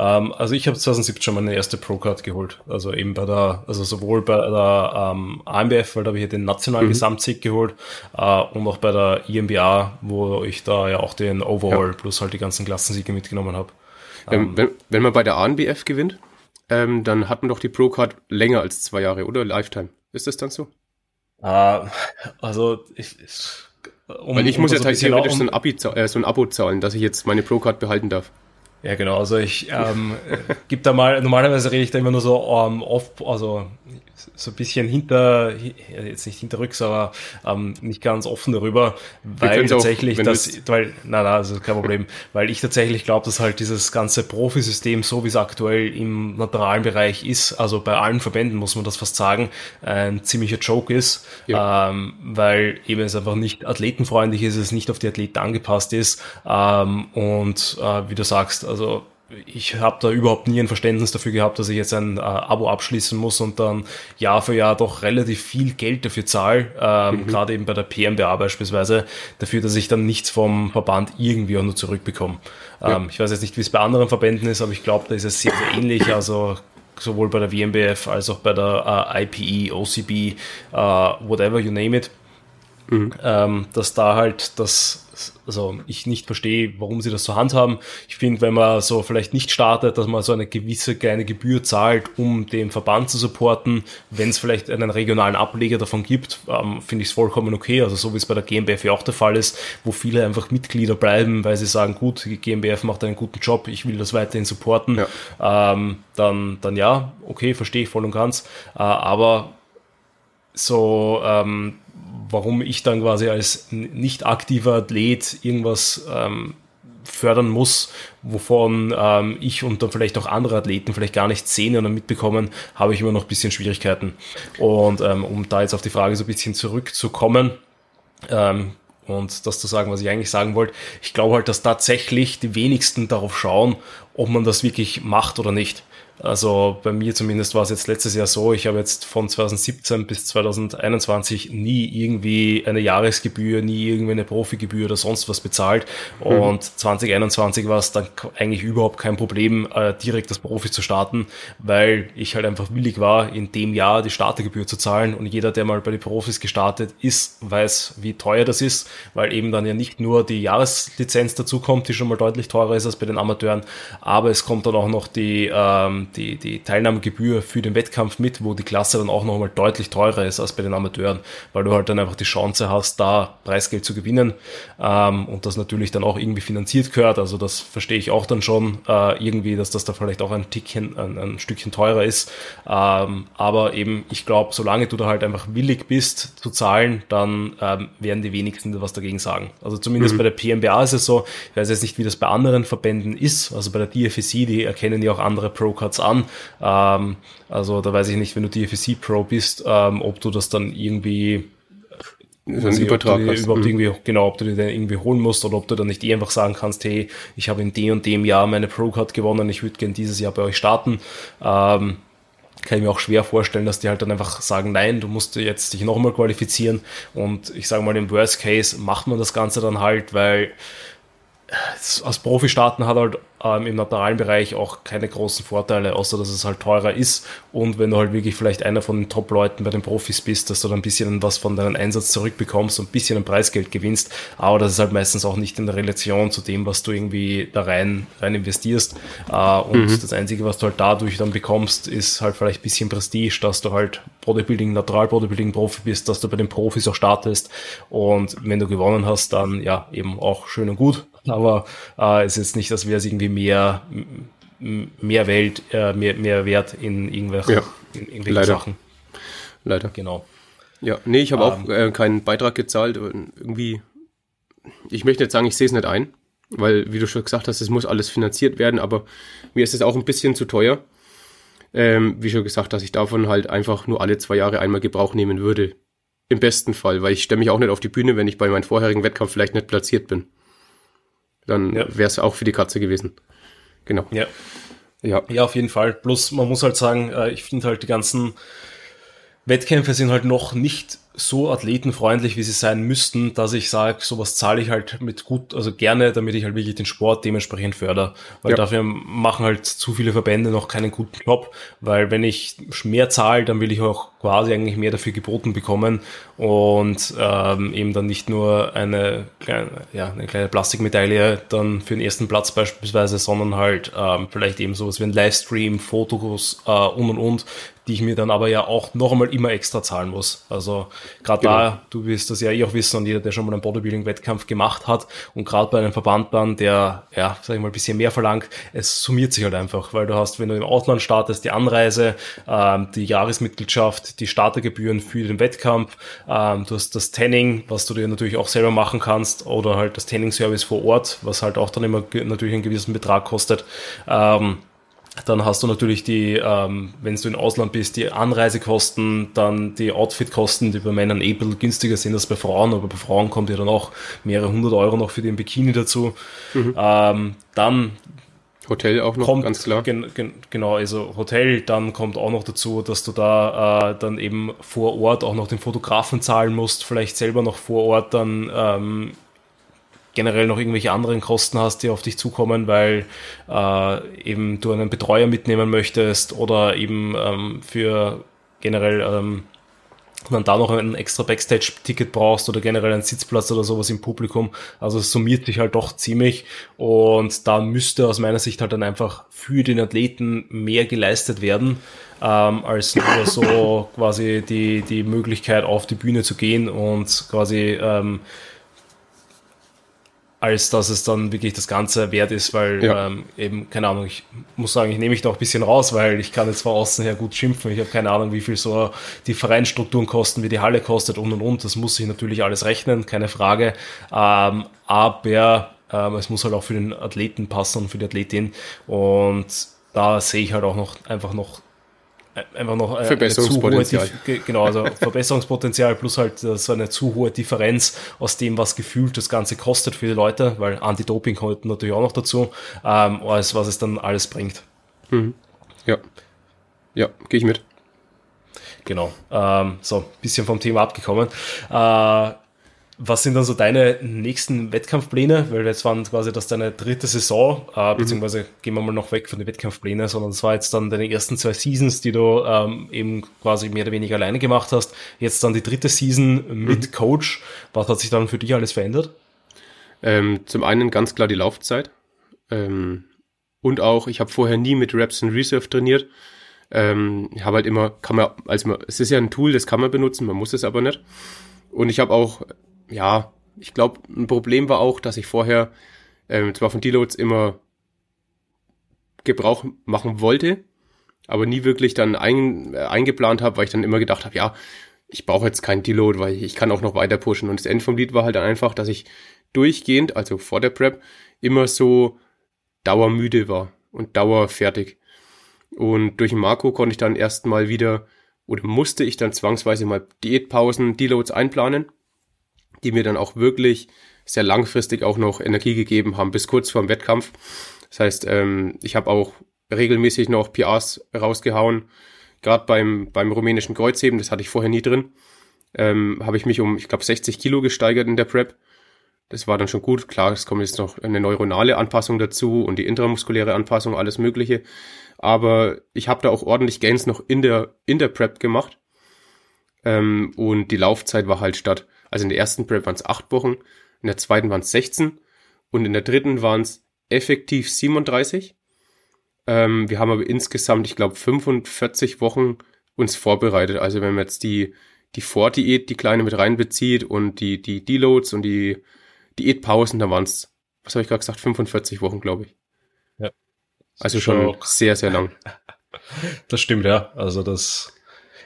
Ähm, also ich habe 2017 schon meine erste Pro-Card geholt. Also eben bei der, also sowohl bei der ähm, AMBF, weil da habe ich den nationalen mhm. Gesamtsieg geholt, äh, und auch bei der IMBA, wo ich da ja auch den Overall ja. plus halt die ganzen Klassensiege mitgenommen habe. Ähm, ähm, wenn, wenn man bei der ANBF gewinnt, ähm, dann hat man doch die Pro-Card länger als zwei Jahre, oder? Lifetime. Ist das dann so? Äh, also ich, ich um, Weil ich muss jetzt halt theoretisch so ein, Abi, äh, so ein Abo zahlen, dass ich jetzt meine Pro-Card behalten darf. Ja, genau. Also ich ähm, [laughs] gibt da mal, normalerweise rede ich da immer nur so um, ähm, off, also so ein bisschen hinter, jetzt nicht hinterrücks, aber ähm, nicht ganz offen darüber, weil tatsächlich auch, das, weil, na, na, also kein Problem, [laughs] weil ich tatsächlich glaube, dass halt dieses ganze Profisystem, so wie es aktuell im naturalen Bereich ist, also bei allen Verbänden muss man das fast sagen, ein ziemlicher Joke ist, ja. ähm, weil eben es einfach nicht athletenfreundlich ist, es nicht auf die Athleten angepasst ist. Ähm, und äh, wie du sagst, also ich habe da überhaupt nie ein Verständnis dafür gehabt, dass ich jetzt ein äh, Abo abschließen muss und dann Jahr für Jahr doch relativ viel Geld dafür zahle, ähm, mhm. gerade eben bei der PMBA beispielsweise, dafür, dass ich dann nichts vom Verband irgendwie auch nur zurückbekomme. Ja. Ähm, ich weiß jetzt nicht, wie es bei anderen Verbänden ist, aber ich glaube, da ist es sehr, sehr ähnlich. Also sowohl bei der WMBF als auch bei der äh, IPE, OCB, äh, whatever you name it, mhm. ähm, dass da halt das also ich nicht verstehe, warum sie das so handhaben. Ich finde, wenn man so vielleicht nicht startet, dass man so eine gewisse kleine Gebühr zahlt, um den Verband zu supporten, wenn es vielleicht einen regionalen Ableger davon gibt, ähm, finde ich es vollkommen okay. Also so wie es bei der GmbF ja auch der Fall ist, wo viele einfach Mitglieder bleiben, weil sie sagen, gut, die GmbF macht einen guten Job, ich will das weiterhin supporten, ja. Ähm, dann, dann ja, okay, verstehe ich voll und ganz. Äh, aber so ähm, warum ich dann quasi als nicht aktiver Athlet irgendwas ähm, fördern muss, wovon ähm, ich und dann vielleicht auch andere Athleten vielleicht gar nicht sehen oder mitbekommen, habe ich immer noch ein bisschen Schwierigkeiten. Und ähm, um da jetzt auf die Frage so ein bisschen zurückzukommen, ähm, und das zu sagen, was ich eigentlich sagen wollte, ich glaube halt, dass tatsächlich die wenigsten darauf schauen, ob man das wirklich macht oder nicht. Also bei mir zumindest war es jetzt letztes Jahr so, ich habe jetzt von 2017 bis 2021 nie irgendwie eine Jahresgebühr, nie irgendwie eine Profigebühr oder sonst was bezahlt. Mhm. Und 2021 war es dann eigentlich überhaupt kein Problem, äh, direkt das Profi zu starten, weil ich halt einfach willig war, in dem Jahr die Startergebühr zu zahlen. Und jeder, der mal bei den Profis gestartet ist, weiß, wie teuer das ist, weil eben dann ja nicht nur die Jahreslizenz dazu kommt, die schon mal deutlich teurer ist als bei den Amateuren, aber es kommt dann auch noch die ähm, die, die Teilnahmegebühr für den Wettkampf mit, wo die Klasse dann auch nochmal deutlich teurer ist als bei den Amateuren, weil du halt dann einfach die Chance hast, da Preisgeld zu gewinnen ähm, und das natürlich dann auch irgendwie finanziert gehört. Also das verstehe ich auch dann schon äh, irgendwie, dass das da vielleicht auch ein Tickchen, ein, ein Stückchen teurer ist. Ähm, aber eben, ich glaube, solange du da halt einfach willig bist zu zahlen, dann ähm, werden die wenigsten was dagegen sagen. Also zumindest mhm. bei der PMBA ist es so, ich weiß jetzt nicht, wie das bei anderen Verbänden ist, also bei der DFSC, die erkennen ja auch andere Pro-Cards an. Ähm, also da weiß ich nicht, wenn du DFC Pro bist, ähm, ob du das dann irgendwie so ein Übertrag hast. überhaupt mhm. irgendwie, genau, ob du dir den irgendwie holen musst oder ob du dann nicht eh einfach sagen kannst, hey, ich habe in dem und dem Jahr meine Pro-Card gewonnen, ich würde gerne dieses Jahr bei euch starten. Ähm, kann ich mir auch schwer vorstellen, dass die halt dann einfach sagen, nein, du musst jetzt dich nochmal qualifizieren. Und ich sage mal, im Worst Case macht man das Ganze dann halt, weil als Profi starten hat halt ähm, im naturalen Bereich auch keine großen Vorteile, außer dass es halt teurer ist. Und wenn du halt wirklich vielleicht einer von den Top-Leuten bei den Profis bist, dass du dann ein bisschen was von deinem Einsatz zurückbekommst und ein bisschen ein Preisgeld gewinnst. Aber das ist halt meistens auch nicht in der Relation zu dem, was du irgendwie da rein, rein investierst. Äh, und mhm. das Einzige, was du halt dadurch dann bekommst, ist halt vielleicht ein bisschen Prestige, dass du halt Bodybuilding, Natural Bodybuilding Profi bist, dass du bei den Profis auch startest. Und wenn du gewonnen hast, dann ja eben auch schön und gut. Aber äh, es ist nicht, dass wir es irgendwie mehr, mehr Welt, äh, mehr, mehr Wert in irgendwelchen, ja, in irgendwelchen leider. Sachen. Leider. Genau. Ja, nee, ich habe ähm, auch äh, keinen Beitrag gezahlt. Irgendwie, ich möchte jetzt sagen, ich sehe es nicht ein. weil, wie du schon gesagt hast, es muss alles finanziert werden, aber mir ist es auch ein bisschen zu teuer. Ähm, wie schon gesagt, dass ich davon halt einfach nur alle zwei Jahre einmal Gebrauch nehmen würde. Im besten Fall, weil ich stelle mich auch nicht auf die Bühne, wenn ich bei meinem vorherigen Wettkampf vielleicht nicht platziert bin. Dann ja. wäre es auch für die Katze gewesen. Genau. Ja. Ja. ja, auf jeden Fall. Plus, man muss halt sagen, äh, ich finde halt die ganzen Wettkämpfe sind halt noch nicht so athletenfreundlich, wie sie sein müssten, dass ich sage, sowas zahle ich halt mit gut, also gerne, damit ich halt wirklich den Sport dementsprechend fördere. Weil ja. dafür machen halt zu viele Verbände noch keinen guten Job, weil wenn ich mehr zahle, dann will ich auch quasi eigentlich mehr dafür geboten bekommen und ähm, eben dann nicht nur eine kleine, ja, eine kleine Plastikmedaille dann für den ersten Platz beispielsweise, sondern halt ähm, vielleicht eben sowas wie ein Livestream, Fotos äh, und und und, die ich mir dann aber ja auch noch einmal immer extra zahlen muss. Also gerade genau. da, du wirst das ja eh auch wissen und jeder, der schon mal einen Bodybuilding-Wettkampf gemacht hat und gerade bei einem Verband dann, der, ja, sag ich mal, ein bisschen mehr verlangt, es summiert sich halt einfach, weil du hast, wenn du im Ausland startest, die Anreise, ähm, die Jahresmitgliedschaft, die Startergebühren für den Wettkampf, ähm, du hast das Tanning, was du dir natürlich auch selber machen kannst oder halt das Tanning-Service vor Ort, was halt auch dann immer natürlich einen gewissen Betrag kostet. Ähm, dann hast du natürlich die, ähm, wenn du im Ausland bist, die Anreisekosten, dann die Outfitkosten, die bei Männern eh ein bisschen günstiger sind als bei Frauen, aber bei Frauen kommt ja dann auch mehrere hundert Euro noch für den Bikini dazu. Mhm. Ähm, dann Hotel auch noch, kommt, ganz klar. Gen, gen, genau, also Hotel, dann kommt auch noch dazu, dass du da äh, dann eben vor Ort auch noch den Fotografen zahlen musst, vielleicht selber noch vor Ort dann ähm, generell noch irgendwelche anderen Kosten hast, die auf dich zukommen, weil äh, eben du einen Betreuer mitnehmen möchtest oder eben ähm, für generell ähm, man da noch ein extra Backstage-Ticket brauchst oder generell einen Sitzplatz oder sowas im Publikum. Also es summiert sich halt doch ziemlich und da müsste aus meiner Sicht halt dann einfach für den Athleten mehr geleistet werden, ähm, als nur so quasi die, die Möglichkeit auf die Bühne zu gehen und quasi ähm, als dass es dann wirklich das Ganze wert ist, weil ja. ähm, eben, keine Ahnung, ich muss sagen, ich nehme mich da auch ein bisschen raus, weil ich kann jetzt von außen her gut schimpfen. Ich habe keine Ahnung, wie viel so die Vereinstrukturen kosten, wie die Halle kostet und und und. Das muss sich natürlich alles rechnen, keine Frage. Ähm, aber ähm, es muss halt auch für den Athleten passen und für die Athletin. Und da sehe ich halt auch noch einfach noch einfach noch eine, Verbesserungspotenzial. Hohe, genau, also [laughs] Verbesserungspotenzial plus halt so eine zu hohe Differenz aus dem, was gefühlt das Ganze kostet für die Leute, weil Anti-Doping kommt natürlich auch noch dazu, ähm, als was es dann alles bringt. Mhm. Ja. Ja, gehe ich mit. Genau. Ähm, so, bisschen vom Thema abgekommen. Äh, was sind dann so deine nächsten Wettkampfpläne? Weil jetzt waren quasi das deine dritte Saison, äh, mhm. beziehungsweise gehen wir mal noch weg von den Wettkampfplänen, sondern es war jetzt dann deine ersten zwei Seasons, die du ähm, eben quasi mehr oder weniger alleine gemacht hast. Jetzt dann die dritte Season mit mhm. Coach. Was hat sich dann für dich alles verändert? Ähm, zum einen ganz klar die Laufzeit. Ähm, und auch, ich habe vorher nie mit Reps in Reserve trainiert. Ähm, ich habe halt immer, kann man, also man, es ist ja ein Tool, das kann man benutzen, man muss es aber nicht. Und ich habe auch ja, ich glaube, ein Problem war auch, dass ich vorher ähm, zwar von Deloads immer Gebrauch machen wollte, aber nie wirklich dann ein, äh, eingeplant habe, weil ich dann immer gedacht habe, ja, ich brauche jetzt keinen Deload, weil ich, kann auch noch weiter pushen. Und das Ende vom Lied war halt dann einfach, dass ich durchgehend, also vor der Prep, immer so dauermüde war und dauerfertig. Und durch Marco konnte ich dann erstmal wieder oder musste ich dann zwangsweise mal Diätpausen, Deloads einplanen die mir dann auch wirklich sehr langfristig auch noch Energie gegeben haben, bis kurz vor dem Wettkampf. Das heißt, ähm, ich habe auch regelmäßig noch PRs rausgehauen. Gerade beim, beim rumänischen Kreuzheben, das hatte ich vorher nie drin, ähm, habe ich mich um, ich glaube, 60 Kilo gesteigert in der Prep. Das war dann schon gut. Klar, es kommt jetzt noch eine neuronale Anpassung dazu und die intramuskuläre Anpassung, alles Mögliche. Aber ich habe da auch ordentlich Gains noch in der, in der Prep gemacht. Ähm, und die Laufzeit war halt statt also in der ersten Prep waren es acht Wochen, in der zweiten waren es 16 und in der dritten waren es effektiv 37. Ähm, wir haben aber insgesamt, ich glaube, 45 Wochen uns vorbereitet. Also wenn man jetzt die, die Vordiät, die kleine mit reinbezieht und die, die Deloads und die Diätpausen, da waren es, was habe ich gerade gesagt, 45 Wochen, glaube ich. Ja. Also schon sehr, sehr lang. [laughs] Das stimmt, ja. Also das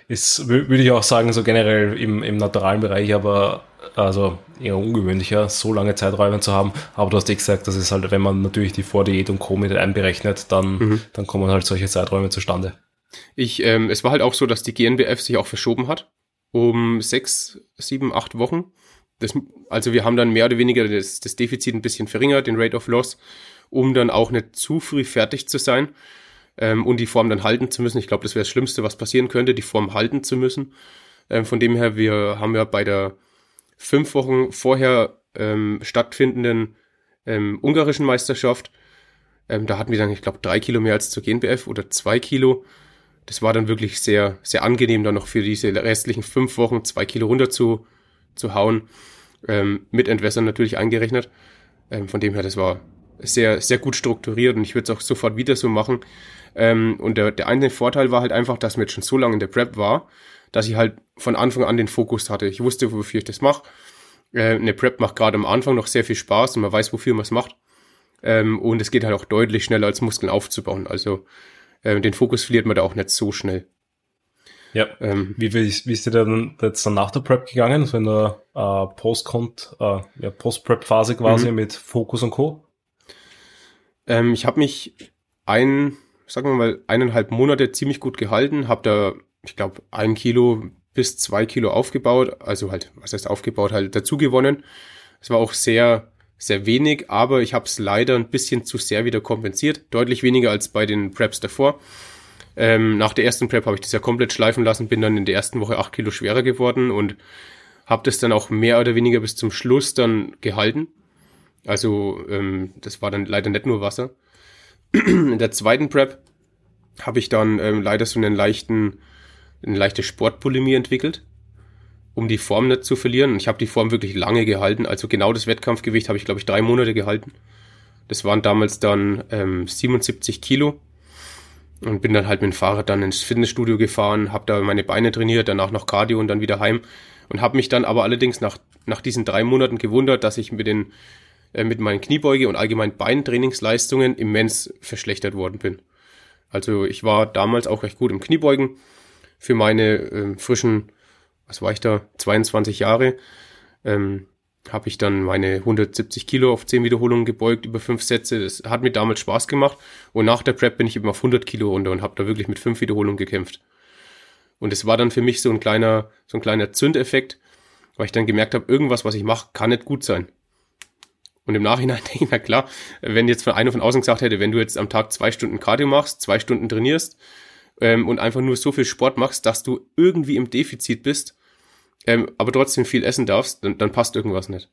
ist, würde ich auch sagen, so generell im, im naturalen Bereich, aber also eher ungewöhnlicher, so lange Zeiträume zu haben. Aber du hast eh gesagt, das ist halt, wenn man natürlich die Vordiät und Co. mit einberechnet, dann, mhm. dann kommen halt solche Zeiträume zustande. Ich, ähm, es war halt auch so, dass die GNBF sich auch verschoben hat um sechs, sieben, acht Wochen. Das, also wir haben dann mehr oder weniger das, das Defizit ein bisschen verringert, den Rate of Loss, um dann auch nicht zu früh fertig zu sein ähm, und die Form dann halten zu müssen. Ich glaube, das wäre das Schlimmste, was passieren könnte, die Form halten zu müssen. Ähm, von dem her, wir haben ja bei der fünf Wochen vorher ähm, stattfindenden ähm, ungarischen Meisterschaft, ähm, da hatten wir dann, ich glaube, drei Kilo mehr als zur GNBF oder zwei Kilo das war dann wirklich sehr, sehr angenehm, dann noch für diese restlichen fünf Wochen zwei Kilo runter zu, zu hauen, ähm, mit Entwässern natürlich eingerechnet. Ähm, von dem her, das war sehr, sehr gut strukturiert und ich würde es auch sofort wieder so machen. Ähm, und der, der eine Vorteil war halt einfach, dass mir jetzt schon so lange in der Prep war, dass ich halt von Anfang an den Fokus hatte. Ich wusste, wofür ich das mache. Äh, eine Prep macht gerade am Anfang noch sehr viel Spaß und man weiß, wofür man es macht. Ähm, und es geht halt auch deutlich schneller als Muskeln aufzubauen. Also äh, den Fokus verliert man da auch nicht so schnell. Ja. Ähm, wie, wie, wie ist dir denn jetzt dann nach der Prep gegangen, wenn der äh, Post kommt, äh, ja, Post-Prep-Phase quasi mhm. mit Fokus und Co? Ähm, ich habe mich ein, sagen wir mal, eineinhalb Monate ziemlich gut gehalten, habe da, ich glaube, ein Kilo bis zwei Kilo aufgebaut, also halt, was heißt aufgebaut, halt dazu gewonnen. Es war auch sehr sehr wenig, aber ich habe es leider ein bisschen zu sehr wieder kompensiert. Deutlich weniger als bei den Preps davor. Ähm, nach der ersten Prep habe ich das ja komplett schleifen lassen, bin dann in der ersten Woche acht Kilo schwerer geworden und habe das dann auch mehr oder weniger bis zum Schluss dann gehalten. Also ähm, das war dann leider nicht nur Wasser. In der zweiten Prep habe ich dann ähm, leider so einen leichten, eine leichte Sportbulimie entwickelt um die Form nicht zu verlieren. ich habe die Form wirklich lange gehalten. Also genau das Wettkampfgewicht habe ich, glaube ich, drei Monate gehalten. Das waren damals dann ähm, 77 Kilo. Und bin dann halt mit dem Fahrrad dann ins Fitnessstudio gefahren, habe da meine Beine trainiert, danach noch Cardio und dann wieder heim. Und habe mich dann aber allerdings nach, nach diesen drei Monaten gewundert, dass ich mit den mit meinen Kniebeuge und allgemein Beintrainingsleistungen immens verschlechtert worden bin. Also ich war damals auch recht gut im Kniebeugen für meine äh, frischen was war ich da, 22 Jahre, ähm, habe ich dann meine 170 Kilo auf 10 Wiederholungen gebeugt über fünf Sätze. Das hat mir damals Spaß gemacht. Und nach der Prep bin ich eben auf 100 Kilo runter und habe da wirklich mit fünf Wiederholungen gekämpft. Und es war dann für mich so ein kleiner, so ein kleiner Zündeffekt, weil ich dann gemerkt habe, irgendwas, was ich mache, kann nicht gut sein. Und im Nachhinein [laughs] denke ich, na klar, wenn jetzt von einer von außen gesagt hätte, wenn du jetzt am Tag zwei Stunden Cardio machst, zwei Stunden trainierst ähm, und einfach nur so viel Sport machst, dass du irgendwie im Defizit bist, ähm, aber trotzdem viel essen darfst, dann, dann passt irgendwas nicht.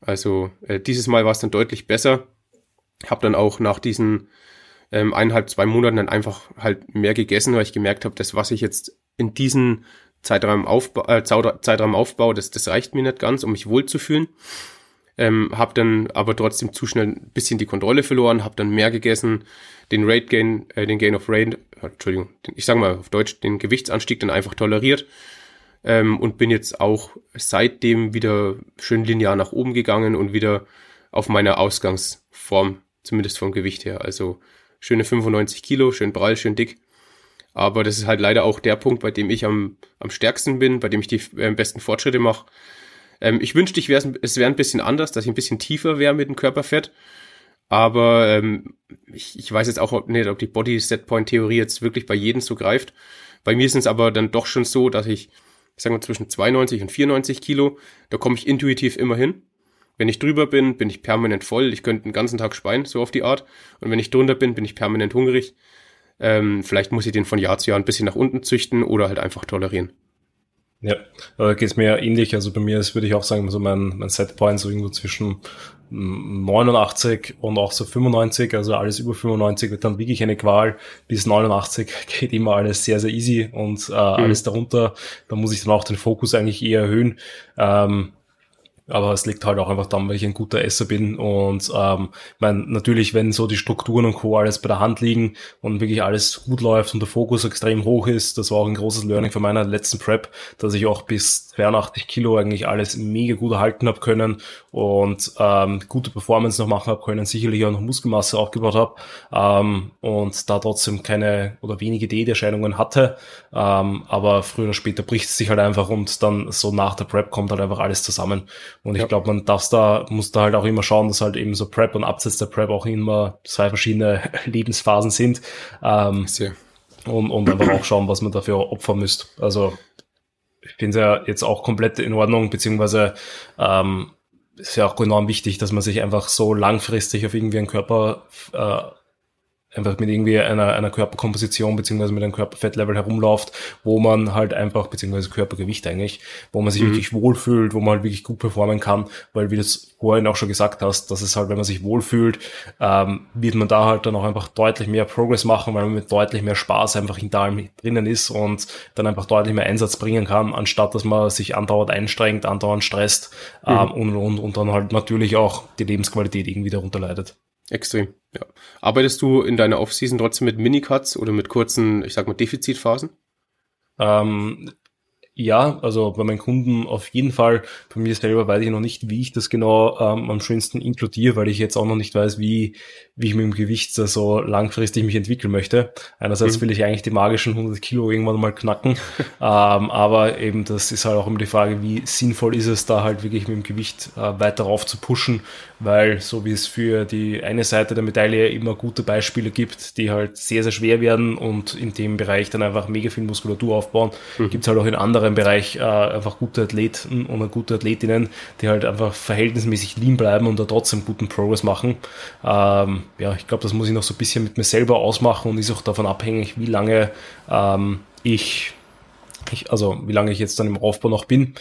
Also äh, dieses Mal war es dann deutlich besser. Hab dann auch nach diesen ähm, eineinhalb, zwei Monaten dann einfach halt mehr gegessen, weil ich gemerkt habe, das, was ich jetzt in diesen Zeitraum, aufba äh, Zeitraum aufbaue, das, das reicht mir nicht ganz, um mich wohlzufühlen. Ähm, habe dann aber trotzdem zu schnell ein bisschen die Kontrolle verloren, habe dann mehr gegessen, den Rate Gain, äh, den Gain of Rate, Entschuldigung, den, ich sage mal auf Deutsch, den Gewichtsanstieg dann einfach toleriert ähm, und bin jetzt auch seitdem wieder schön linear nach oben gegangen und wieder auf meiner Ausgangsform, zumindest vom Gewicht her. Also schöne 95 Kilo, schön prall, schön dick. Aber das ist halt leider auch der Punkt, bei dem ich am, am stärksten bin, bei dem ich die äh, besten Fortschritte mache. Ähm, ich wünschte, ich wär's, es wäre ein bisschen anders, dass ich ein bisschen tiefer wäre mit dem Körperfett. Aber ähm, ich, ich weiß jetzt auch nicht, ob die Body-Set-Point-Theorie jetzt wirklich bei jedem so greift. Bei mir ist es aber dann doch schon so, dass ich ich sage mal zwischen 92 und 94 Kilo, da komme ich intuitiv immer hin. Wenn ich drüber bin, bin ich permanent voll. Ich könnte den ganzen Tag speien, so auf die Art. Und wenn ich drunter bin, bin ich permanent hungrig. Ähm, vielleicht muss ich den von Jahr zu Jahr ein bisschen nach unten züchten oder halt einfach tolerieren. Ja, da geht es mir ähnlich. Also bei mir ist, würde ich auch sagen, so mein, mein Setpoint so irgendwo zwischen 89 und auch so 95, also alles über 95 wird dann wirklich eine Qual. Bis 89 [laughs] geht immer alles sehr, sehr easy und äh, mhm. alles darunter, da muss ich dann auch den Fokus eigentlich eher erhöhen. Ähm, aber es liegt halt auch einfach daran, weil ich ein guter Esser bin und ähm, mein, natürlich, wenn so die Strukturen und Co. alles bei der Hand liegen und wirklich alles gut läuft und der Fokus extrem hoch ist, das war auch ein großes Learning von meiner letzten Prep, dass ich auch bis 82 Kilo eigentlich alles mega gut erhalten habe können und ähm, gute Performance noch machen habe können, sicherlich auch noch Muskelmasse aufgebaut habe ähm, und da trotzdem keine oder wenige Diäterscheinungen hatte. Ähm, aber früher oder später bricht es sich halt einfach und dann so nach der Prep kommt halt einfach alles zusammen. Und ich ja. glaube, man darf da, muss da halt auch immer schauen, dass halt eben so Prep und Abseits der Prep auch immer zwei verschiedene [laughs] Lebensphasen sind. Ähm, und, und einfach auch schauen, was man dafür opfern müsste. Also ich finde es ja jetzt auch komplett in Ordnung, beziehungsweise ähm, ist ja auch enorm wichtig, dass man sich einfach so langfristig auf irgendwie einen Körper äh, einfach mit irgendwie einer, einer Körperkomposition beziehungsweise mit einem Körperfettlevel herumläuft, wo man halt einfach, beziehungsweise Körpergewicht eigentlich, wo man sich mhm. wirklich wohlfühlt, wo man halt wirklich gut performen kann, weil wie du es vorhin auch schon gesagt hast, dass es halt, wenn man sich wohlfühlt, ähm, wird man da halt dann auch einfach deutlich mehr Progress machen, weil man mit deutlich mehr Spaß einfach in da drinnen ist und dann einfach deutlich mehr Einsatz bringen kann, anstatt dass man sich andauernd einstrengt, andauernd stresst mhm. ähm, und, und, und dann halt natürlich auch die Lebensqualität irgendwie darunter leidet. Extrem, ja. Arbeitest du in deiner Offseason trotzdem mit Minicuts oder mit kurzen, ich sag mal, Defizitphasen? Ähm, ja, also bei meinen Kunden auf jeden Fall. Bei mir selber weiß ich noch nicht, wie ich das genau ähm, am schönsten inkludiere, weil ich jetzt auch noch nicht weiß, wie, wie ich mit dem Gewicht so langfristig mich entwickeln möchte. Einerseits mhm. will ich eigentlich die magischen 100 Kilo irgendwann mal knacken, [laughs] ähm, aber eben das ist halt auch immer die Frage, wie sinnvoll ist es da halt wirklich mit dem Gewicht äh, weiter rauf zu pushen, weil so wie es für die eine Seite der Medaille immer gute Beispiele gibt, die halt sehr, sehr schwer werden und in dem Bereich dann einfach mega viel Muskulatur aufbauen, mhm. gibt es halt auch in anderen Bereich äh, einfach gute Athleten und gute Athletinnen, die halt einfach verhältnismäßig lean bleiben und da trotzdem guten Progress machen. Ähm, ja, ich glaube, das muss ich noch so ein bisschen mit mir selber ausmachen und ist auch davon abhängig, wie lange ähm, ich, ich, also wie lange ich jetzt dann im Aufbau noch bin.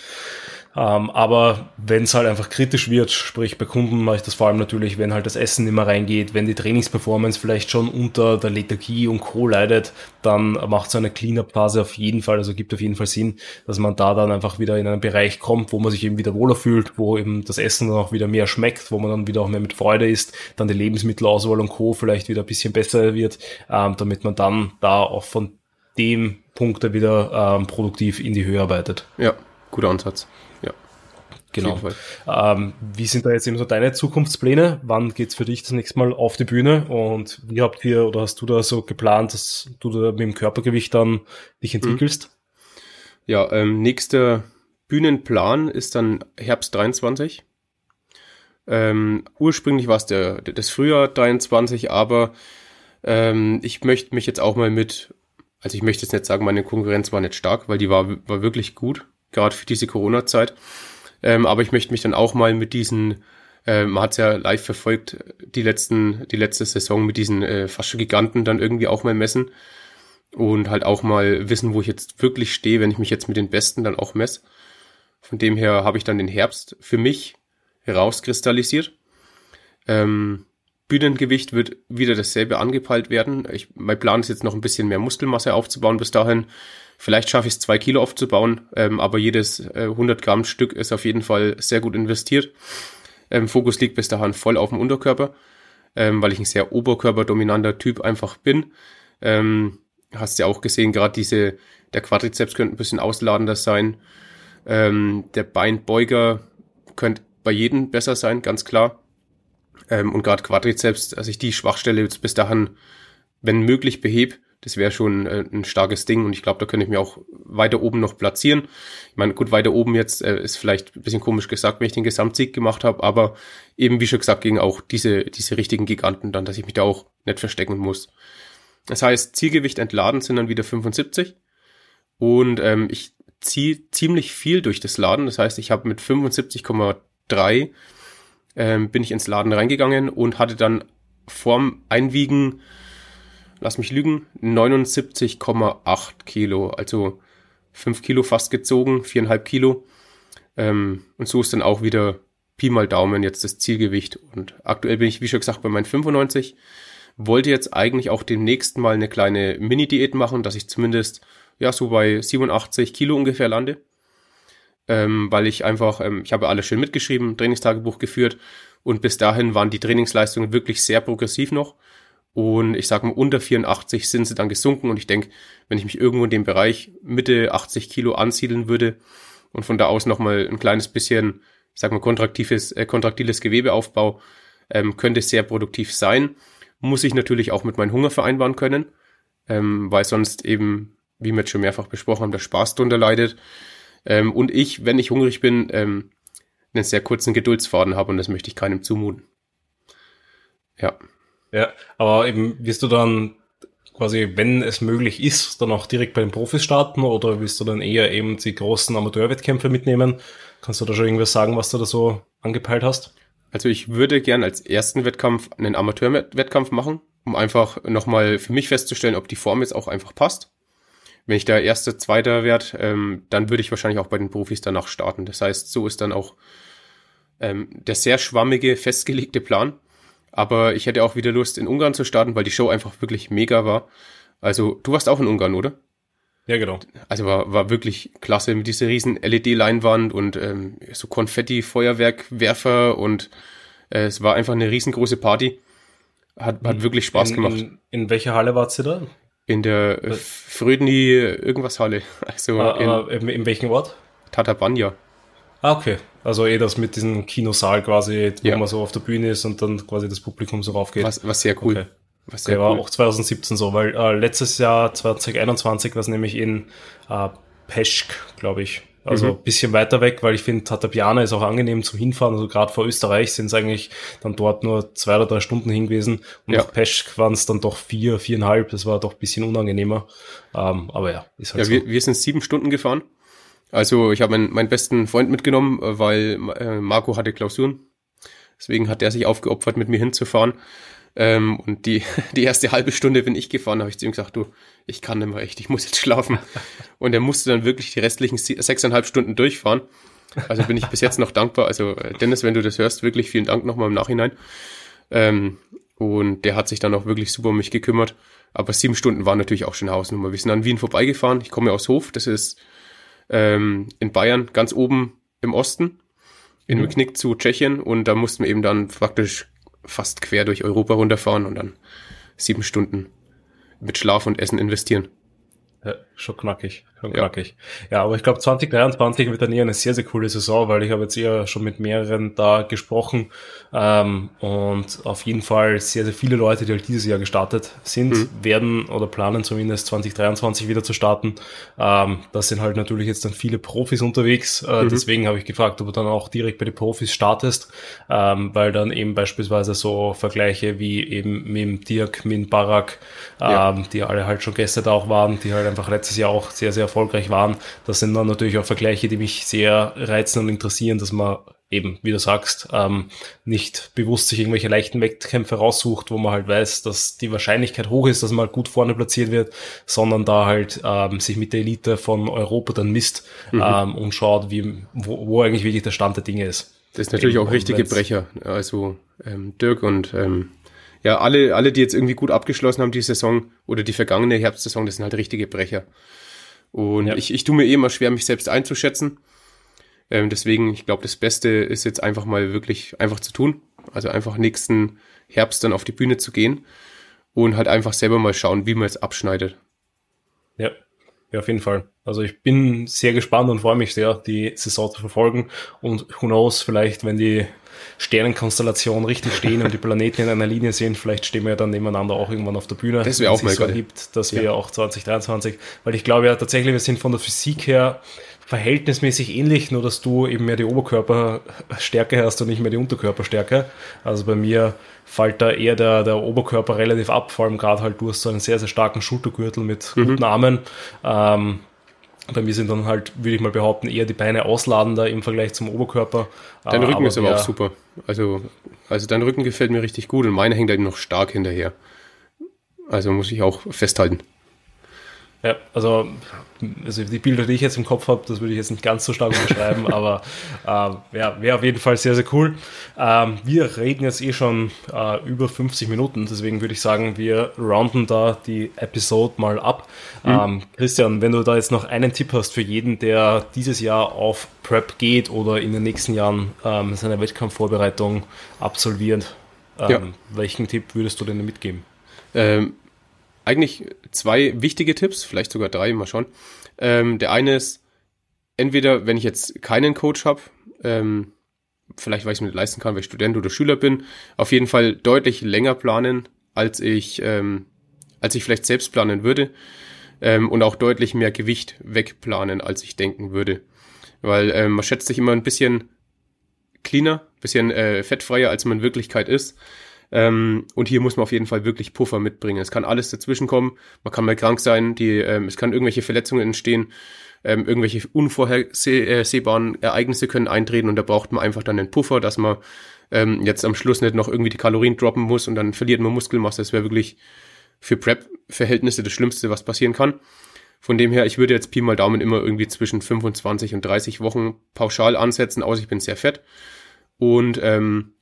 Ähm, aber wenn es halt einfach kritisch wird, sprich bei Kunden mache ich das vor allem natürlich, wenn halt das Essen immer reingeht, wenn die Trainingsperformance vielleicht schon unter der Lethargie und Co. leidet, dann macht so eine Cleanup-Phase auf jeden Fall, also gibt auf jeden Fall Sinn, dass man da dann einfach wieder in einen Bereich kommt, wo man sich eben wieder wohler fühlt, wo eben das Essen dann auch wieder mehr schmeckt, wo man dann wieder auch mehr mit Freude isst, dann die Lebensmittelauswahl und Co. vielleicht wieder ein bisschen besser wird, ähm, damit man dann da auch von dem Punkt wieder ähm, produktiv in die Höhe arbeitet. Ja, guter Ansatz. Genau. Ähm, wie sind da jetzt eben so deine Zukunftspläne? Wann geht's für dich das nächste Mal auf die Bühne? Und wie habt ihr oder hast du da so geplant, dass du da mit dem Körpergewicht dann dich mhm. entwickelst? Ja, ähm, nächster Bühnenplan ist dann Herbst 23. Ähm, ursprünglich war es der, das Frühjahr 23, aber ähm, ich möchte mich jetzt auch mal mit, also ich möchte jetzt nicht sagen, meine Konkurrenz war nicht stark, weil die war, war wirklich gut, gerade für diese Corona-Zeit. Ähm, aber ich möchte mich dann auch mal mit diesen, äh, man hat ja live verfolgt, die letzten, die letzte Saison mit diesen äh, fast Giganten dann irgendwie auch mal messen und halt auch mal wissen, wo ich jetzt wirklich stehe, wenn ich mich jetzt mit den Besten dann auch messe. Von dem her habe ich dann den Herbst für mich herauskristallisiert. Ähm, Bühnengewicht wird wieder dasselbe angepeilt werden. Ich, mein Plan ist jetzt noch ein bisschen mehr Muskelmasse aufzubauen bis dahin. Vielleicht schaffe ich es, zwei Kilo aufzubauen, ähm, aber jedes äh, 100 Gramm Stück ist auf jeden Fall sehr gut investiert. Ähm, Fokus liegt bis dahin voll auf dem Unterkörper, ähm, weil ich ein sehr oberkörperdominanter Typ einfach bin. Ähm, hast ja auch gesehen, gerade diese, der Quadrizeps könnte ein bisschen ausladender sein. Ähm, der Beinbeuger könnte bei jedem besser sein, ganz klar. Ähm, und gerade Quadrizeps, dass ich die Schwachstelle jetzt bis dahin, wenn möglich, behebe, das wäre schon äh, ein starkes Ding und ich glaube, da könnte ich mir auch weiter oben noch platzieren. Ich meine, gut, weiter oben jetzt äh, ist vielleicht ein bisschen komisch gesagt, wenn ich den Gesamtsieg gemacht habe, aber eben wie schon gesagt, gegen auch diese, diese richtigen Giganten dann, dass ich mich da auch nicht verstecken muss. Das heißt, Zielgewicht entladen sind dann wieder 75 und ähm, ich ziehe ziemlich viel durch das Laden. Das heißt, ich habe mit 75,3 ähm, bin ich ins Laden reingegangen und hatte dann vorm Einwiegen lass mich lügen, 79,8 Kilo, also 5 Kilo fast gezogen, 4,5 Kilo. Ähm, und so ist dann auch wieder Pi mal Daumen jetzt das Zielgewicht. Und aktuell bin ich, wie schon gesagt, bei meinen 95. Wollte jetzt eigentlich auch demnächst mal eine kleine Mini-Diät machen, dass ich zumindest ja so bei 87 Kilo ungefähr lande. Ähm, weil ich einfach, ähm, ich habe alles schön mitgeschrieben, Trainingstagebuch geführt und bis dahin waren die Trainingsleistungen wirklich sehr progressiv noch. Und ich sage mal, unter 84 sind sie dann gesunken. Und ich denke, wenn ich mich irgendwo in dem Bereich Mitte 80 Kilo ansiedeln würde, und von da aus nochmal ein kleines bisschen, ich sag mal, kontraktives, äh, kontraktiles Gewebeaufbau ähm, könnte sehr produktiv sein. Muss ich natürlich auch mit meinem Hunger vereinbaren können, ähm, weil sonst eben, wie wir jetzt schon mehrfach besprochen haben, der Spaß drunter leidet. Ähm, und ich, wenn ich hungrig bin, ähm, einen sehr kurzen Geduldsfaden habe und das möchte ich keinem zumuten. Ja. Ja, aber eben wirst du dann quasi, wenn es möglich ist, dann auch direkt bei den Profis starten oder willst du dann eher eben die großen Amateurwettkämpfe mitnehmen? Kannst du da schon irgendwas sagen, was du da so angepeilt hast? Also ich würde gern als ersten Wettkampf einen Amateurwettkampf machen, um einfach nochmal für mich festzustellen, ob die Form jetzt auch einfach passt. Wenn ich da erster, zweiter werde, ähm, dann würde ich wahrscheinlich auch bei den Profis danach starten. Das heißt, so ist dann auch ähm, der sehr schwammige, festgelegte Plan. Aber ich hätte auch wieder Lust, in Ungarn zu starten, weil die Show einfach wirklich mega war. Also, du warst auch in Ungarn, oder? Ja, genau. Also war, war wirklich klasse mit dieser riesen LED-Leinwand und ähm, so Konfetti-Feuerwerkwerfer und äh, es war einfach eine riesengroße Party. Hat, hat wirklich Spaß in, gemacht. In, in welcher Halle wart ihr da? In der Frödni irgendwas Halle. [laughs] Also ah, in, in, in welchem Ort? Tatabanya. Ah, okay. Also eh das mit diesem Kinosaal quasi, wo ja. man so auf der Bühne ist und dann quasi das Publikum so raufgeht. Was, was sehr cool. Okay. Was sehr okay, cool. war auch 2017 so, weil äh, letztes Jahr 2021 war es nämlich in äh, Peschk, glaube ich. Also mhm. bisschen weiter weg, weil ich finde, Tatapiana ist auch angenehm zum Hinfahren. Also gerade vor Österreich sind es eigentlich dann dort nur zwei oder drei Stunden hingewiesen. Und ja. nach Peschk waren es dann doch vier, viereinhalb. Das war doch bisschen unangenehmer. Ähm, aber ja, ist halt ja, so. wir, wir sind sieben Stunden gefahren. Also ich habe meinen, meinen besten Freund mitgenommen, äh, weil äh, Marco hatte Klausuren. Deswegen hat er sich aufgeopfert, mit mir hinzufahren. Ähm, und die, [laughs] die erste halbe Stunde bin ich gefahren, habe ich zu ihm gesagt, du, ich kann nicht mehr echt, ich muss jetzt schlafen. [laughs] Und er musste dann wirklich die restlichen sechseinhalb Stunden durchfahren. Also bin ich bis jetzt noch dankbar. Also äh, Dennis, wenn du das hörst, wirklich vielen Dank nochmal im Nachhinein. Ähm, und der hat sich dann auch wirklich super um mich gekümmert. Aber sieben Stunden waren natürlich auch schon Hausnummer. Wir sind an Wien vorbeigefahren. Ich komme aus Hof, das ist ähm, in Bayern, ganz oben im Osten, in mhm. Knick zu Tschechien und da mussten wir eben dann praktisch fast quer durch Europa runterfahren und dann sieben Stunden mit Schlaf und Essen investieren. Ja, schon knackig, schon knackig. Ja, aber ich glaube 2023 wird dann eher eine sehr, sehr coole Saison, weil ich habe jetzt eher schon mit mehreren da gesprochen ähm, und auf jeden Fall sehr, sehr viele Leute, die halt dieses Jahr gestartet sind, mhm. werden oder planen zumindest 2023 wieder zu starten. Ähm, das sind halt natürlich jetzt dann viele Profis unterwegs, äh, mhm. deswegen habe ich gefragt, ob du dann auch direkt bei den Profis startest, ähm, weil dann eben beispielsweise so Vergleiche wie eben mit dem Dirk, mit dem Barak, ja. Ähm, die alle halt schon Gäste da auch waren, die halt einfach letztes Jahr auch sehr, sehr erfolgreich waren. Das sind dann natürlich auch Vergleiche, die mich sehr reizen und interessieren, dass man eben, wie du sagst, ähm, nicht bewusst sich irgendwelche leichten Wettkämpfe raussucht, wo man halt weiß, dass die Wahrscheinlichkeit hoch ist, dass man halt gut vorne platziert wird, sondern da halt ähm, sich mit der Elite von Europa dann misst mhm. ähm, und schaut, wie, wo, wo eigentlich wirklich der Stand der Dinge ist. Das ist natürlich eben, auch richtige Brecher. Also ähm, Dirk und ähm, ja, alle, alle, die jetzt irgendwie gut abgeschlossen haben, die Saison oder die vergangene Herbstsaison, das sind halt richtige Brecher. Und ja. ich, ich tue mir eh immer schwer, mich selbst einzuschätzen. Ähm, deswegen, ich glaube, das Beste ist jetzt einfach mal wirklich einfach zu tun. Also einfach nächsten Herbst dann auf die Bühne zu gehen und halt einfach selber mal schauen, wie man es abschneidet. Ja, ja, auf jeden Fall. Also ich bin sehr gespannt und freue mich sehr, die Saison zu verfolgen. Und who knows, vielleicht, wenn die Sternenkonstellationen richtig stehen und die [laughs] Planeten in einer Linie sind, vielleicht stehen wir ja dann nebeneinander auch irgendwann auf der Bühne. Das wäre auch mal so geil. Ergibt, dass wir ja. auch 2023, weil ich glaube ja tatsächlich, wir sind von der Physik her verhältnismäßig ähnlich, nur dass du eben mehr die Oberkörperstärke hast und nicht mehr die Unterkörperstärke. Also bei mir fällt da eher der, der Oberkörper relativ ab, vor allem gerade halt du hast so einen sehr, sehr starken Schultergürtel mit mhm. guten Armen. Ähm, bei mir sind dann halt, würde ich mal behaupten, eher die Beine ausladender im Vergleich zum Oberkörper. Dein Rücken aber ist aber auch super. Also, also dein Rücken gefällt mir richtig gut und meine hängt halt noch stark hinterher. Also muss ich auch festhalten. Ja, also, also die Bilder, die ich jetzt im Kopf habe, das würde ich jetzt nicht ganz so stark beschreiben, [laughs] aber äh, ja, wäre auf jeden Fall sehr, sehr cool. Ähm, wir reden jetzt eh schon äh, über 50 Minuten, deswegen würde ich sagen, wir rounden da die Episode mal ab. Mhm. Ähm, Christian, wenn du da jetzt noch einen Tipp hast für jeden, der dieses Jahr auf Prep geht oder in den nächsten Jahren ähm, seine Wettkampfvorbereitung absolviert, ähm, ja. welchen Tipp würdest du denn mitgeben? Eigentlich zwei wichtige Tipps, vielleicht sogar drei, mal schauen. Ähm, der eine ist, entweder, wenn ich jetzt keinen Coach habe, ähm, vielleicht weil ich es mir nicht leisten kann, weil ich Student oder Schüler bin, auf jeden Fall deutlich länger planen, als ich, ähm, als ich vielleicht selbst planen würde. Ähm, und auch deutlich mehr Gewicht wegplanen, als ich denken würde. Weil ähm, man schätzt sich immer ein bisschen cleaner, bisschen äh, fettfreier, als man in Wirklichkeit ist. Ähm, und hier muss man auf jeden Fall wirklich Puffer mitbringen. Es kann alles dazwischen kommen. Man kann mal krank sein. Die, ähm, es kann irgendwelche Verletzungen entstehen. Ähm, irgendwelche unvorhersehbaren Ereignisse können eintreten und da braucht man einfach dann einen Puffer, dass man ähm, jetzt am Schluss nicht noch irgendwie die Kalorien droppen muss und dann verliert man Muskelmasse. Das wäre wirklich für Prep-Verhältnisse das Schlimmste, was passieren kann. Von dem her, ich würde jetzt Pi mal Daumen immer irgendwie zwischen 25 und 30 Wochen pauschal ansetzen, außer ich bin sehr fett. Und ähm,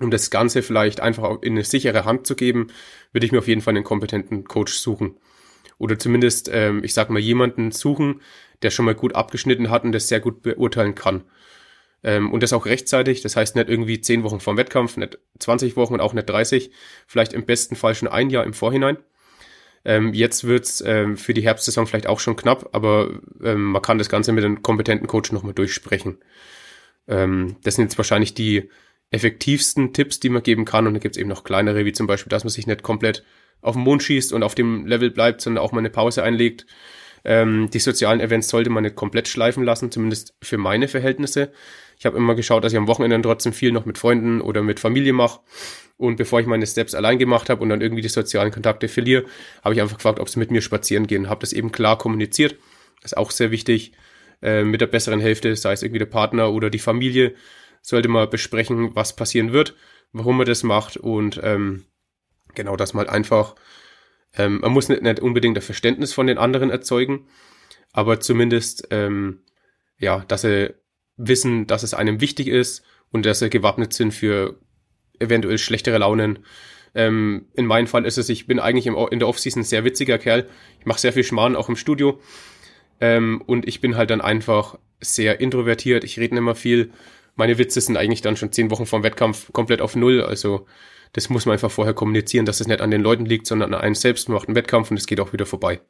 um das Ganze vielleicht einfach in eine sichere Hand zu geben, würde ich mir auf jeden Fall einen kompetenten Coach suchen. Oder zumindest, ähm, ich sag mal, jemanden suchen, der schon mal gut abgeschnitten hat und das sehr gut beurteilen kann. Ähm, und das auch rechtzeitig, das heißt nicht irgendwie 10 Wochen vorm Wettkampf, nicht 20 Wochen und auch nicht 30, vielleicht im besten Fall schon ein Jahr im Vorhinein. Ähm, jetzt wird's ähm, für die Herbstsaison vielleicht auch schon knapp, aber ähm, man kann das Ganze mit einem kompetenten Coach nochmal durchsprechen. Ähm, das sind jetzt wahrscheinlich die effektivsten Tipps, die man geben kann. Und da gibt's eben noch kleinere, wie zum Beispiel, dass man sich nicht komplett auf den Mond schießt und auf dem Level bleibt, sondern auch mal eine Pause einlegt. Ähm, die sozialen Events sollte man nicht komplett schleifen lassen, zumindest für meine Verhältnisse. Ich habe immer geschaut, dass ich am Wochenende trotzdem viel noch mit Freunden oder mit Familie mache. Und bevor ich meine Steps allein gemacht habe und dann irgendwie die sozialen Kontakte verliere, habe ich einfach gefragt, ob sie mit mir spazieren gehen. Habe das eben klar kommuniziert. Das ist auch sehr wichtig. Äh, mit der besseren Hälfte, sei es irgendwie der Partner oder die Familie, sollte man besprechen, was passieren wird, warum man das macht und ähm, genau, dass man halt einfach, ähm, man muss nicht, nicht unbedingt ein Verständnis von den anderen erzeugen, aber zumindest, ähm, ja, dass sie wissen, dass es einem wichtig ist und dass sie gewappnet sind für eventuell schlechtere Launen. Ähm, in meinem Fall ist es, ich bin eigentlich im, in der Offseason sehr witziger Kerl. Ich mache sehr viel Schmarrn, auch im Studio. Ähm, und ich bin halt dann einfach sehr introvertiert. Ich rede immer viel. Meine Witze sind eigentlich dann schon zehn Wochen vom Wettkampf komplett auf Null. Also das muss man einfach vorher kommunizieren, dass es nicht an den Leuten liegt, sondern an einem selbst. Man macht einen Wettkampf und es geht auch wieder vorbei.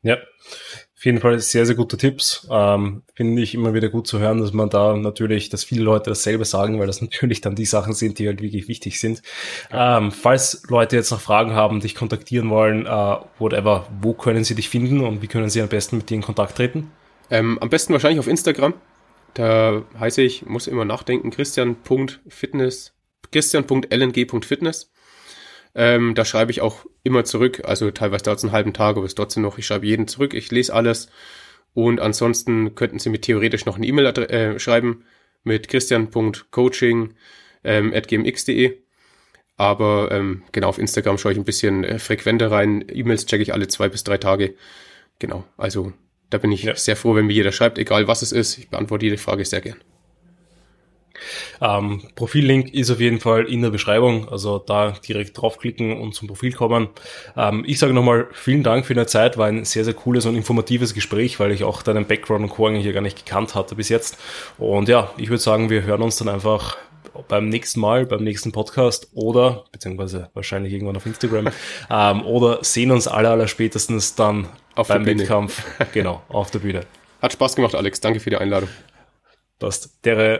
Ja, auf jeden Fall sehr, sehr gute Tipps. Ähm, Finde ich immer wieder gut zu hören, dass man da natürlich, dass viele Leute dasselbe sagen, weil das [laughs] natürlich dann die Sachen sind, die halt wirklich wichtig sind. Ähm, falls Leute jetzt noch Fragen haben, dich kontaktieren wollen, äh, whatever, wo können sie dich finden und wie können sie am besten mit dir in Kontakt treten? Ähm, am besten wahrscheinlich auf Instagram. Da heiße ich, muss immer nachdenken, christian.fitness, christian.lng.fitness. Ähm, da schreibe ich auch immer zurück. Also teilweise dauert es einen halben Tag, aber es trotzdem noch, ich schreibe jeden zurück, ich lese alles. Und ansonsten könnten Sie mir theoretisch noch eine E-Mail äh, schreiben mit christian.coaching ähm. Aber ähm, genau, auf Instagram schaue ich ein bisschen äh, frequenter rein. E-Mails checke ich alle zwei bis drei Tage. Genau, also da bin ich ja. sehr froh, wenn mir jeder schreibt, egal was es ist. Ich beantworte jede Frage sehr gern. Ähm, Profillink ist auf jeden Fall in der Beschreibung, also da direkt draufklicken und zum Profil kommen. Ähm, ich sage nochmal vielen Dank für deine Zeit, war ein sehr, sehr cooles und informatives Gespräch, weil ich auch deinen Background und Co. eigentlich ja gar nicht gekannt hatte bis jetzt. Und ja, ich würde sagen, wir hören uns dann einfach beim nächsten Mal, beim nächsten Podcast oder, beziehungsweise wahrscheinlich irgendwann auf Instagram, [laughs] ähm, oder sehen uns alle, aller spätestens dann auf beim Wettkampf, [laughs] genau, auf der Bühne. Hat Spaß gemacht, Alex. Danke für die Einladung. Passt. Dere